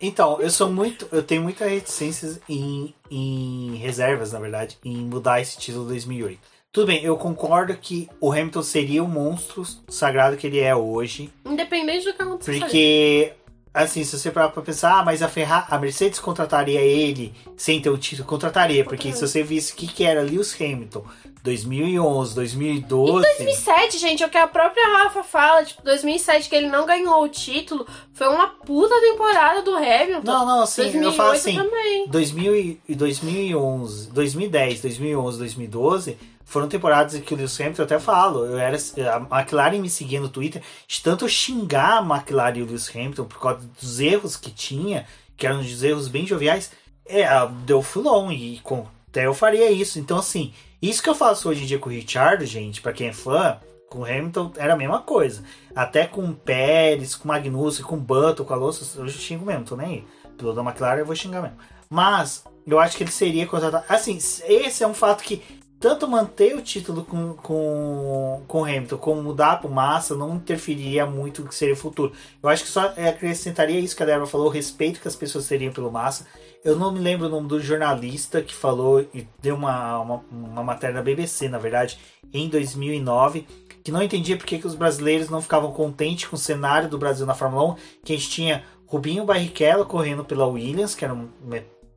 Speaker 1: Então, eu sou muito. Eu tenho muita reticência em, em reservas, na verdade, em mudar esse título 2008. Tudo bem, eu concordo que o Hamilton seria o monstro sagrado que ele é hoje.
Speaker 2: Independente do que acontecer.
Speaker 1: Porque, assim, se você parar pra pensar, ah, mas a Ferrari, a Mercedes contrataria ele sem ter o título, contrataria. Porque se você visse o que, que era Lewis Hamilton 2011, 2012.
Speaker 2: 2007, gente, é o que a própria Rafa fala, tipo, 2007 que ele não ganhou o título, foi uma puta temporada do Hamilton.
Speaker 1: Não, não, assim,
Speaker 2: 2008
Speaker 1: eu falo assim,
Speaker 2: também.
Speaker 1: 2000 e 2011, 2010, 2011, 2012 foram temporadas em que o Lewis Hamilton, eu até falo, eu era, a McLaren me seguia no Twitter, de tanto eu xingar a McLaren e o Lewis Hamilton por causa dos erros que tinha, que eram uns erros bem joviais, é, deu fulon e com, até eu faria isso. Então, assim, isso que eu faço hoje em dia com o Richard, gente, pra quem é fã, com o Hamilton era a mesma coisa. Até com o Pérez, com o Magnussen, com o Button, com o Alonso, eu xingo mesmo, tô nem aí. Piloto da McLaren eu vou xingar mesmo. Mas, eu acho que ele seria contratado. Assim, esse é um fato que tanto manter o título com, com, com Hamilton como mudar pro Massa não interferiria muito no que seria o futuro. Eu acho que só acrescentaria isso que a Débora falou, o respeito que as pessoas teriam pelo Massa. Eu não me lembro o nome do jornalista que falou e deu uma, uma, uma matéria na BBC, na verdade, em 2009, que não entendia porque que os brasileiros não ficavam contentes com o cenário do Brasil na Fórmula 1, que a gente tinha Rubinho Barrichello correndo pela Williams, que era uma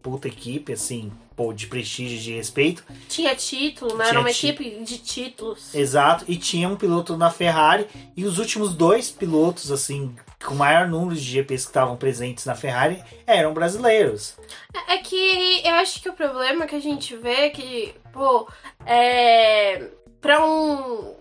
Speaker 1: puta equipe, assim, pô, de prestígio, de respeito.
Speaker 2: Tinha título, né?
Speaker 1: Tinha
Speaker 2: Era uma
Speaker 1: ti-
Speaker 2: equipe de títulos.
Speaker 1: Exato, e tinha um piloto na Ferrari e os últimos dois pilotos, assim, com o maior número de GPs que estavam presentes na Ferrari eram brasileiros.
Speaker 2: É que eu acho que o problema que a gente vê é que, pô, é. Pra um.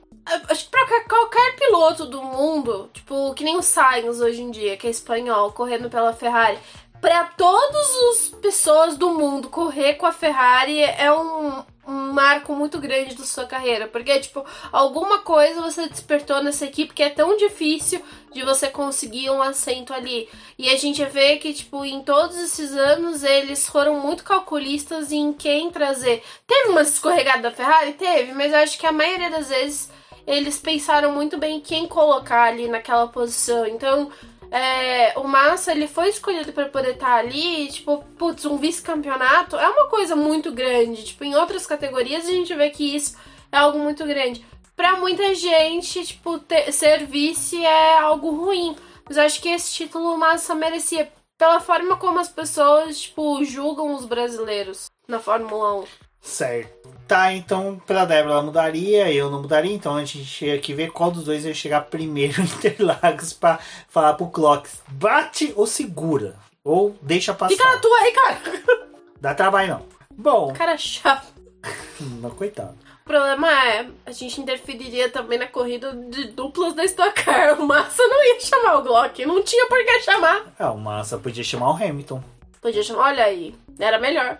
Speaker 2: Acho que pra qualquer piloto do mundo, tipo, que nem o Sainz hoje em dia, que é espanhol, correndo pela Ferrari, para todas as pessoas do mundo correr com a Ferrari é um, um marco muito grande da sua carreira, porque tipo, alguma coisa você despertou nessa equipe que é tão difícil de você conseguir um assento ali. E a gente vê que tipo, em todos esses anos eles foram muito calculistas em quem trazer. Teve uma escorregada da Ferrari, teve, mas eu acho que a maioria das vezes eles pensaram muito bem quem colocar ali naquela posição. Então, é, o Massa ele foi escolhido para poder estar tá ali, tipo, putz, um vice-campeonato é uma coisa muito grande. Tipo, em outras categorias a gente vê que isso é algo muito grande. Para muita gente, tipo, ter, ser vice é algo ruim. Mas acho que esse título o Massa merecia pela forma como as pessoas, tipo, julgam os brasileiros na Fórmula 1.
Speaker 1: Certo. Tá, então pra Débora ela mudaria, eu não mudaria, então a gente chega aqui ver qual dos dois ia chegar primeiro em *laughs* Interlagos pra falar pro Clocks. Bate ou segura? Ou deixa passar?
Speaker 2: Fica na tua aí, cara! *laughs*
Speaker 1: Dá trabalho não. Bom.
Speaker 2: Cara chato. *laughs*
Speaker 1: Mas coitado.
Speaker 2: O problema é, a gente interferiria também na corrida de duplas da Stock Car. O Massa não ia chamar o Glock, não tinha por que chamar.
Speaker 1: É, o Massa podia chamar o Hamilton.
Speaker 2: Podia chamar, olha aí, era melhor.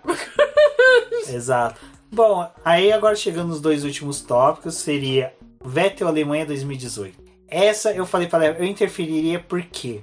Speaker 1: Exato. Bom, aí agora chegando nos dois últimos tópicos, seria Vettel Alemanha 2018. Essa eu falei para eu interferiria porque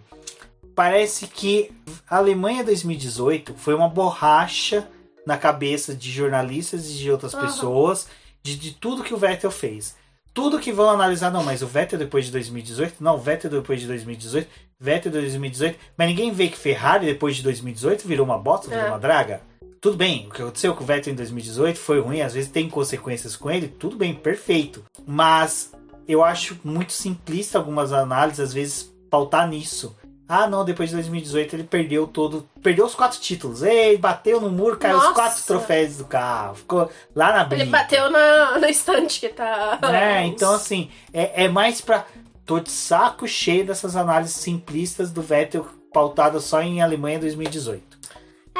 Speaker 1: parece que a Alemanha 2018 foi uma borracha na cabeça de jornalistas e de outras uhum. pessoas de, de tudo que o Vettel fez. Tudo que vão analisar, não, mas o Vettel depois de 2018, não, o Vettel depois de 2018, Vettel 2018, mas ninguém vê que Ferrari depois de 2018 virou uma bosta, virou é. uma draga. Tudo bem, o que aconteceu com o Vettel em 2018 foi ruim, às vezes tem consequências com ele, tudo bem, perfeito. Mas eu acho muito simplista algumas análises, às vezes, pautar nisso. Ah, não, depois de 2018 ele perdeu todo. Perdeu os quatro títulos. Ei, bateu no muro, caiu Nossa. os quatro troféus do carro. Ficou lá na briga.
Speaker 2: Ele bateu na, na estante que tá.
Speaker 1: É, então assim, é, é mais pra. Tô de saco cheio dessas análises simplistas do Vettel pautadas só em Alemanha 2018.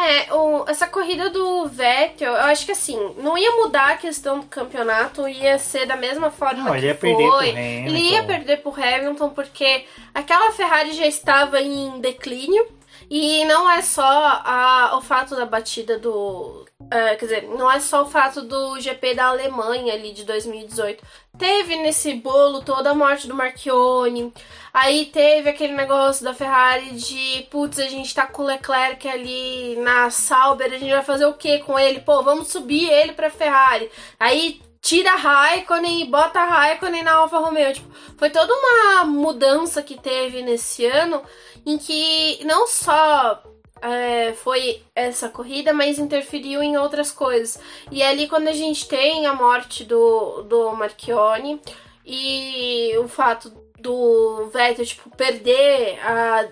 Speaker 2: É, o, essa corrida do Vettel, eu acho que assim, não ia mudar a questão do campeonato, ia ser da mesma forma não, que ele ia foi. Perder pro Hamilton. Ele ia perder pro Hamilton porque aquela Ferrari já estava em declínio. E não é só a, o fato da batida do. Uh, quer dizer, não é só o fato do GP da Alemanha ali de 2018. Teve nesse bolo toda a morte do Marchione. Aí teve aquele negócio da Ferrari de, putz, a gente tá com o Leclerc ali na Sauber, a gente vai fazer o que com ele? Pô, vamos subir ele pra Ferrari. Aí tira a Raikkonen e bota a Raikkonen na Alfa Romeo. Tipo, foi toda uma mudança que teve nesse ano em que não só é, foi essa corrida, mas interferiu em outras coisas. E é ali quando a gente tem a morte do, do Marchione e o fato do Vettel tipo, perder a,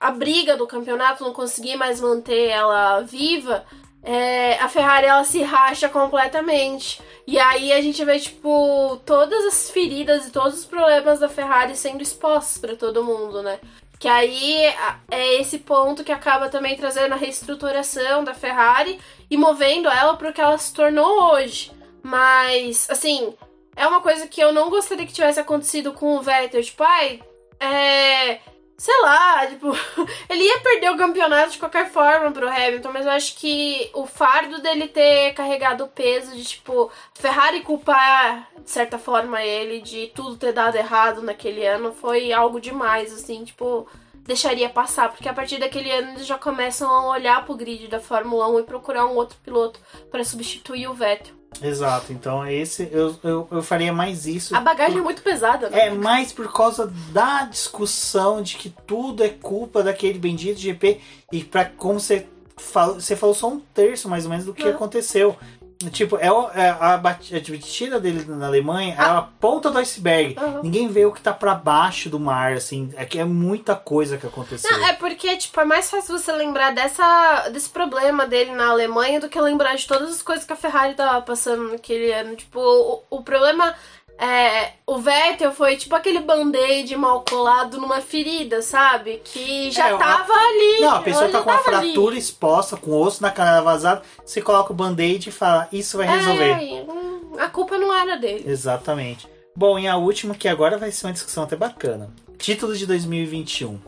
Speaker 2: a briga do campeonato, não conseguir mais manter ela viva, é, a Ferrari ela se racha completamente. E aí a gente vê, tipo, todas as feridas e todos os problemas da Ferrari sendo expostos para todo mundo, né? Que aí é esse ponto que acaba também trazendo a reestruturação da Ferrari e movendo ela para o que ela se tornou hoje. Mas, assim, é uma coisa que eu não gostaria que tivesse acontecido com o Vettel. Tipo, ai, é sei lá, tipo, *laughs* ele ia perder o campeonato de qualquer forma pro Hamilton, mas eu acho que o fardo dele ter carregado o peso de, tipo, Ferrari culpar, de certa forma, ele de tudo ter dado errado naquele ano foi algo demais, assim, tipo, deixaria passar, porque a partir daquele ano eles já começam a olhar pro grid da Fórmula 1 e procurar um outro piloto para substituir o Vettel.
Speaker 1: Exato, então esse eu, eu, eu faria mais isso.
Speaker 2: A bagagem
Speaker 1: por,
Speaker 2: é muito pesada, né?
Speaker 1: É mais por causa da discussão de que tudo é culpa daquele bendito GP e para como você falou, você falou só um terço mais ou menos do que uhum. aconteceu. Tipo, é, é a, batida dele na Alemanha ah. é a ponta do iceberg. Uhum. Ninguém vê o que tá para baixo do mar, assim. É que é muita coisa que aconteceu.
Speaker 2: Não, é porque, tipo, é mais fácil você lembrar dessa, desse problema dele na Alemanha do que lembrar de todas as coisas que a Ferrari tava passando naquele ano. Tipo, o, o problema É, o Vettel foi tipo aquele band-aid mal colado numa ferida, sabe? Que já
Speaker 1: É,
Speaker 2: tava ali.
Speaker 1: Não, a pessoa tá com uma
Speaker 2: tava ali.
Speaker 1: fratura exposta, com osso na canela vazado, você coloca o band-aid e fala, isso vai resolver.
Speaker 2: É, a culpa não era dele.
Speaker 1: Exatamente. Bom, e a última, que agora vai ser uma discussão até bacana. Título de 2021.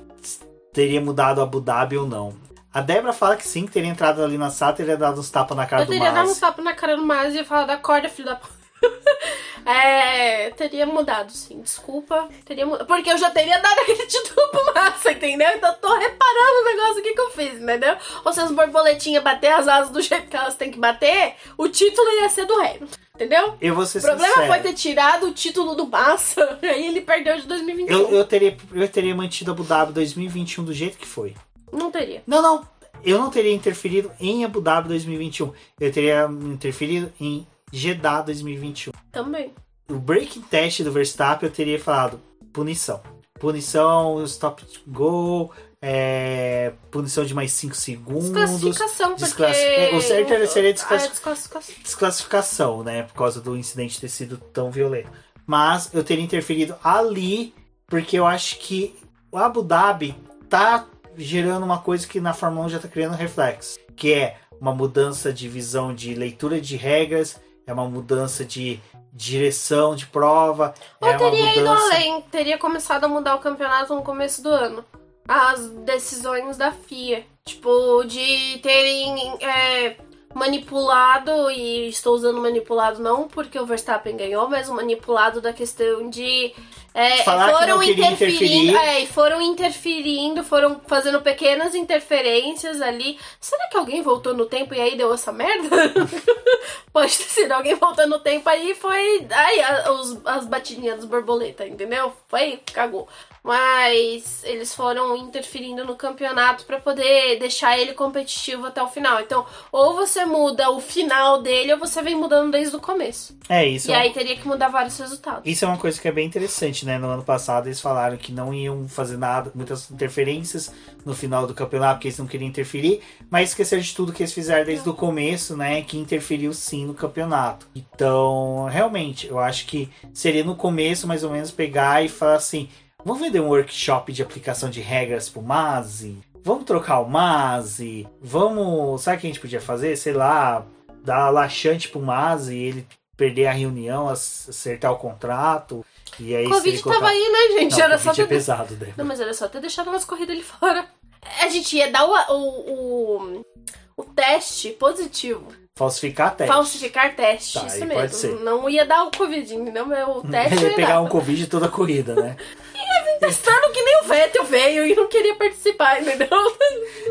Speaker 1: Teria mudado Abu Dhabi ou não? A Débora fala que sim, que teria entrado ali na sala, teria dado uns tapas na cara
Speaker 2: Eu
Speaker 1: do
Speaker 2: teria dado um
Speaker 1: Masi.
Speaker 2: tapa na cara do Masi e falar da corda, filho da p. *laughs* É, teria mudado, sim. Desculpa. Teria mudado. Porque eu já teria dado *laughs* aquele título pro Massa, entendeu? Então eu tô reparando o negócio aqui que eu fiz, entendeu? Ou se as borboletinhas bater as asas do jeito que elas têm que bater, o título ia ser do Hamilton, entendeu?
Speaker 1: Eu vou ser
Speaker 2: O problema
Speaker 1: sincero.
Speaker 2: foi ter tirado o título do Massa, *laughs* aí ele perdeu de 2021.
Speaker 1: Eu, eu, teria, eu teria mantido Abu Dhabi 2021 do jeito que foi.
Speaker 2: Não teria.
Speaker 1: Não, não. Eu não teria interferido em Abu Dhabi 2021. Eu teria interferido em Jeddah 2021.
Speaker 2: Também.
Speaker 1: O breaking test do Verstappen eu teria falado punição. Punição, stop go, é, punição de mais 5 segundos.
Speaker 2: Desclassificação, porque...
Speaker 1: É, o certo era- seria
Speaker 2: Ah, é desclassificação.
Speaker 1: desclassificação, né? Por causa do incidente ter sido tão violento. Mas eu teria interferido ali, porque eu acho que o Abu Dhabi tá gerando uma coisa que na Fórmula 1 já tá criando reflexo, que é uma mudança de visão de leitura de regras, é uma mudança de direção de prova,
Speaker 2: Ou
Speaker 1: é
Speaker 2: teria ido
Speaker 1: mudança...
Speaker 2: além, teria começado a mudar o campeonato no começo do ano. As decisões da FIA. Tipo, de terem é, manipulado, e estou usando manipulado não porque o Verstappen ganhou, mas o manipulado da questão de. É,
Speaker 1: que
Speaker 2: foram
Speaker 1: queria
Speaker 2: interferindo, é, foram interferindo, foram fazendo pequenas interferências ali. Será que alguém voltou no tempo e aí deu essa merda? *laughs* Pode ter sido alguém voltando no tempo aí foi. Aí a- os- as batidinhas dos borboleta, entendeu? Foi, cagou. Mas eles foram interferindo no campeonato pra poder deixar ele competitivo até o final. Então, ou você muda o final dele, ou você vem mudando desde o começo.
Speaker 1: É isso.
Speaker 2: E
Speaker 1: é
Speaker 2: aí teria que mudar vários resultados.
Speaker 1: Isso é uma coisa que é bem interessante, né? No ano passado eles falaram que não iam fazer nada, muitas interferências no final do campeonato, porque eles não queriam interferir, mas esqueceram de tudo que eles fizeram desde o começo, né? Que interferiu sim no campeonato. Então, realmente, eu acho que seria no começo, mais ou menos, pegar e falar assim: vamos vender um workshop de aplicação de regras pro Mazi? Vamos trocar o Mazi? Vamos. Sabe o que a gente podia fazer? Sei lá, dar laxante pro Mazi e ele perder a reunião, ac- acertar o contrato. E aí
Speaker 2: Covid
Speaker 1: colocar-
Speaker 2: tava aí, né, gente?
Speaker 1: Não,
Speaker 2: era só
Speaker 1: é
Speaker 2: ter...
Speaker 1: pesado, né?
Speaker 2: Não, mas era só ter deixado umas corridas ali fora. A gente ia dar o, o, o, o teste positivo.
Speaker 1: Falsificar teste.
Speaker 2: Falsificar teste,
Speaker 1: Tá,
Speaker 2: isso mesmo. Não ia dar o Covid, entendeu? Mas *laughs* O teste
Speaker 1: ia
Speaker 2: ia
Speaker 1: pegar
Speaker 2: dar.
Speaker 1: um Covid toda a corrida, né? *laughs*
Speaker 2: Testando que nem o Vettel veio e não queria participar, entendeu?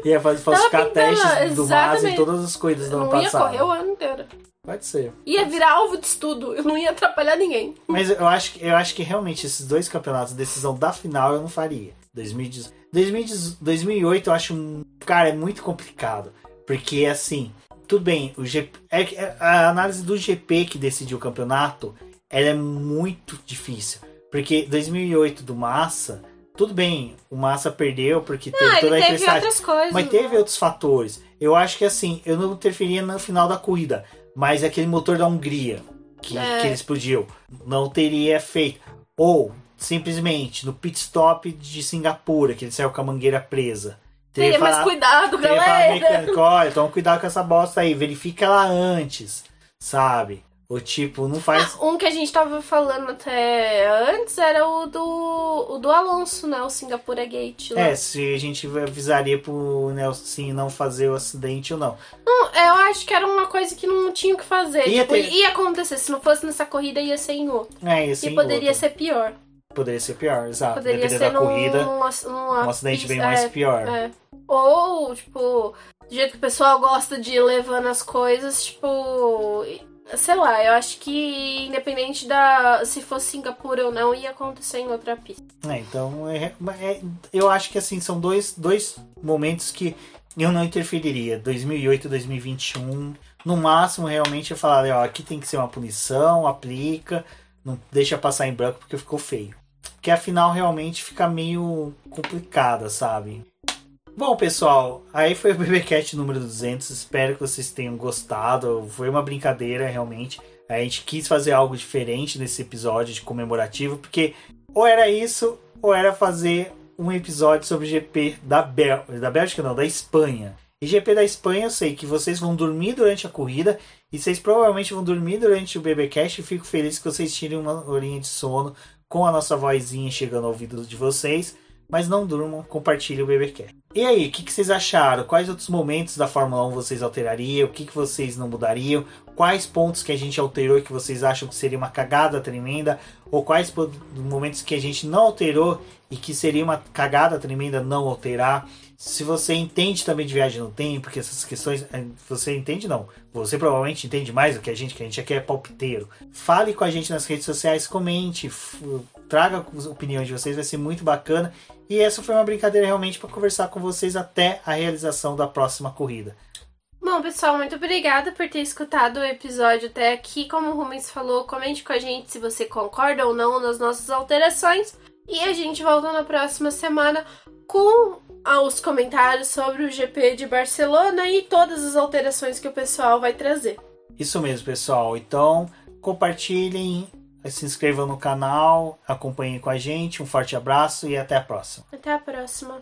Speaker 1: Ia fazer falsificar testes do em
Speaker 2: exatamente.
Speaker 1: todas as corridas do ano
Speaker 2: Não ia
Speaker 1: passado.
Speaker 2: correr o ano inteiro.
Speaker 1: Pode ser.
Speaker 2: Ia virar alvo de estudo. Eu *laughs* não ia atrapalhar ninguém.
Speaker 1: Mas eu acho, que- eu acho que realmente esses dois campeonatos, decisão da final, eu não faria. 2018, 2018, 2008 eu acho, cara, é muito complicado. Porque, assim, tudo bem, o GP, é que a análise do GP que decidiu o campeonato, ela é muito difícil. Porque 2008 do Massa, tudo bem, o Massa perdeu porque teve
Speaker 2: Ah,
Speaker 1: toda a
Speaker 2: teve outras coisas.
Speaker 1: Mas teve outros fatores. Eu acho que assim, eu não interferia no final da corrida, mas aquele motor da Hungria que,
Speaker 2: É.
Speaker 1: que ele explodiu não teria feito. Ou simplesmente no pit stop de Singapura, que ele saiu com a mangueira presa.
Speaker 2: Teria mais cuidado,
Speaker 1: teria
Speaker 2: galera.
Speaker 1: mecânico, olha, toma cuidado com essa bosta aí, verifica ela antes, sabe? O tipo, não faz.
Speaker 2: Um que a gente tava falando até antes era o do, o do Alonso, né? O Singapura Gate.
Speaker 1: É, se a gente avisaria pro Nelson não fazer o acidente ou não.
Speaker 2: Não, eu acho que era uma coisa que não tinha o que fazer.
Speaker 1: Ia
Speaker 2: tipo,
Speaker 1: ter-
Speaker 2: ia acontecer. Se não fosse nessa corrida, ia ser em outra.
Speaker 1: É, isso
Speaker 2: e poderia ser pior.
Speaker 1: Poderia ser pior, exato.
Speaker 2: Poderia
Speaker 1: Dependendo
Speaker 2: ser
Speaker 1: da
Speaker 2: num,
Speaker 1: corrida.
Speaker 2: numa
Speaker 1: um acidente bem
Speaker 2: pista-
Speaker 1: mais
Speaker 2: é,
Speaker 1: pior.
Speaker 2: é. Ou, tipo, do jeito que o pessoal gosta de ir levando as coisas, tipo. Sei lá, eu acho que independente da. Se fosse Singapura ou não, ia acontecer em outra pista.
Speaker 1: É, então, é- é- eu acho que assim, são dois, dois momentos que eu não interferiria. 2008 e 2021. No máximo, realmente, eu falaria, ó, aqui tem que ser uma punição, aplica, não deixa passar em branco porque ficou feio. Porque a final realmente fica meio complicada, sabe? Bom, pessoal, aí foi o BBCast número 200. Espero que vocês tenham gostado. Foi uma brincadeira, realmente. A gente quis fazer algo diferente nesse episódio de comemorativo, porque ou era isso, ou era fazer um episódio sobre o GP da, Bel da Bélgica, não, da Espanha. E GP da Espanha, eu sei que vocês vão dormir durante a corrida e vocês provavelmente vão dormir durante o BBcast. E fico feliz que vocês tirem uma horinha de sono com a nossa vozinha chegando ao ouvido de vocês. Mas não durmam, compartilhem o BBcast. E aí, o que, que, vocês acharam? Quais outros momentos da Fórmula 1 vocês alterariam? O que, que vocês não mudariam? Quais pontos que a gente alterou que vocês acham que seria uma cagada tremenda? Ou quais momentos que a gente não alterou e que seria uma cagada tremenda não alterar? Se você entende também de viagem no tempo, porque essas questões. Eh, você entende não. Você provavelmente entende mais do que a gente, que a gente aqui é palpiteiro. Fale com a gente nas redes sociais, comente, traga as opiniões de vocês, vai ser muito bacana. E essa foi uma brincadeira realmente para conversar com vocês até a realização da próxima corrida.
Speaker 2: Bom, pessoal, muito obrigada por ter escutado o episódio até aqui. Como o Rubens falou, comente com a gente se você concorda ou não nas nossas alterações. E a gente volta na próxima semana com os comentários sobre o GP de Barcelona e todas as alterações que o pessoal vai trazer.
Speaker 1: Isso mesmo, pessoal. Então, compartilhem, se inscrevam no canal, acompanhem com a gente. Um forte abraço e até a próxima.
Speaker 2: Até a próxima.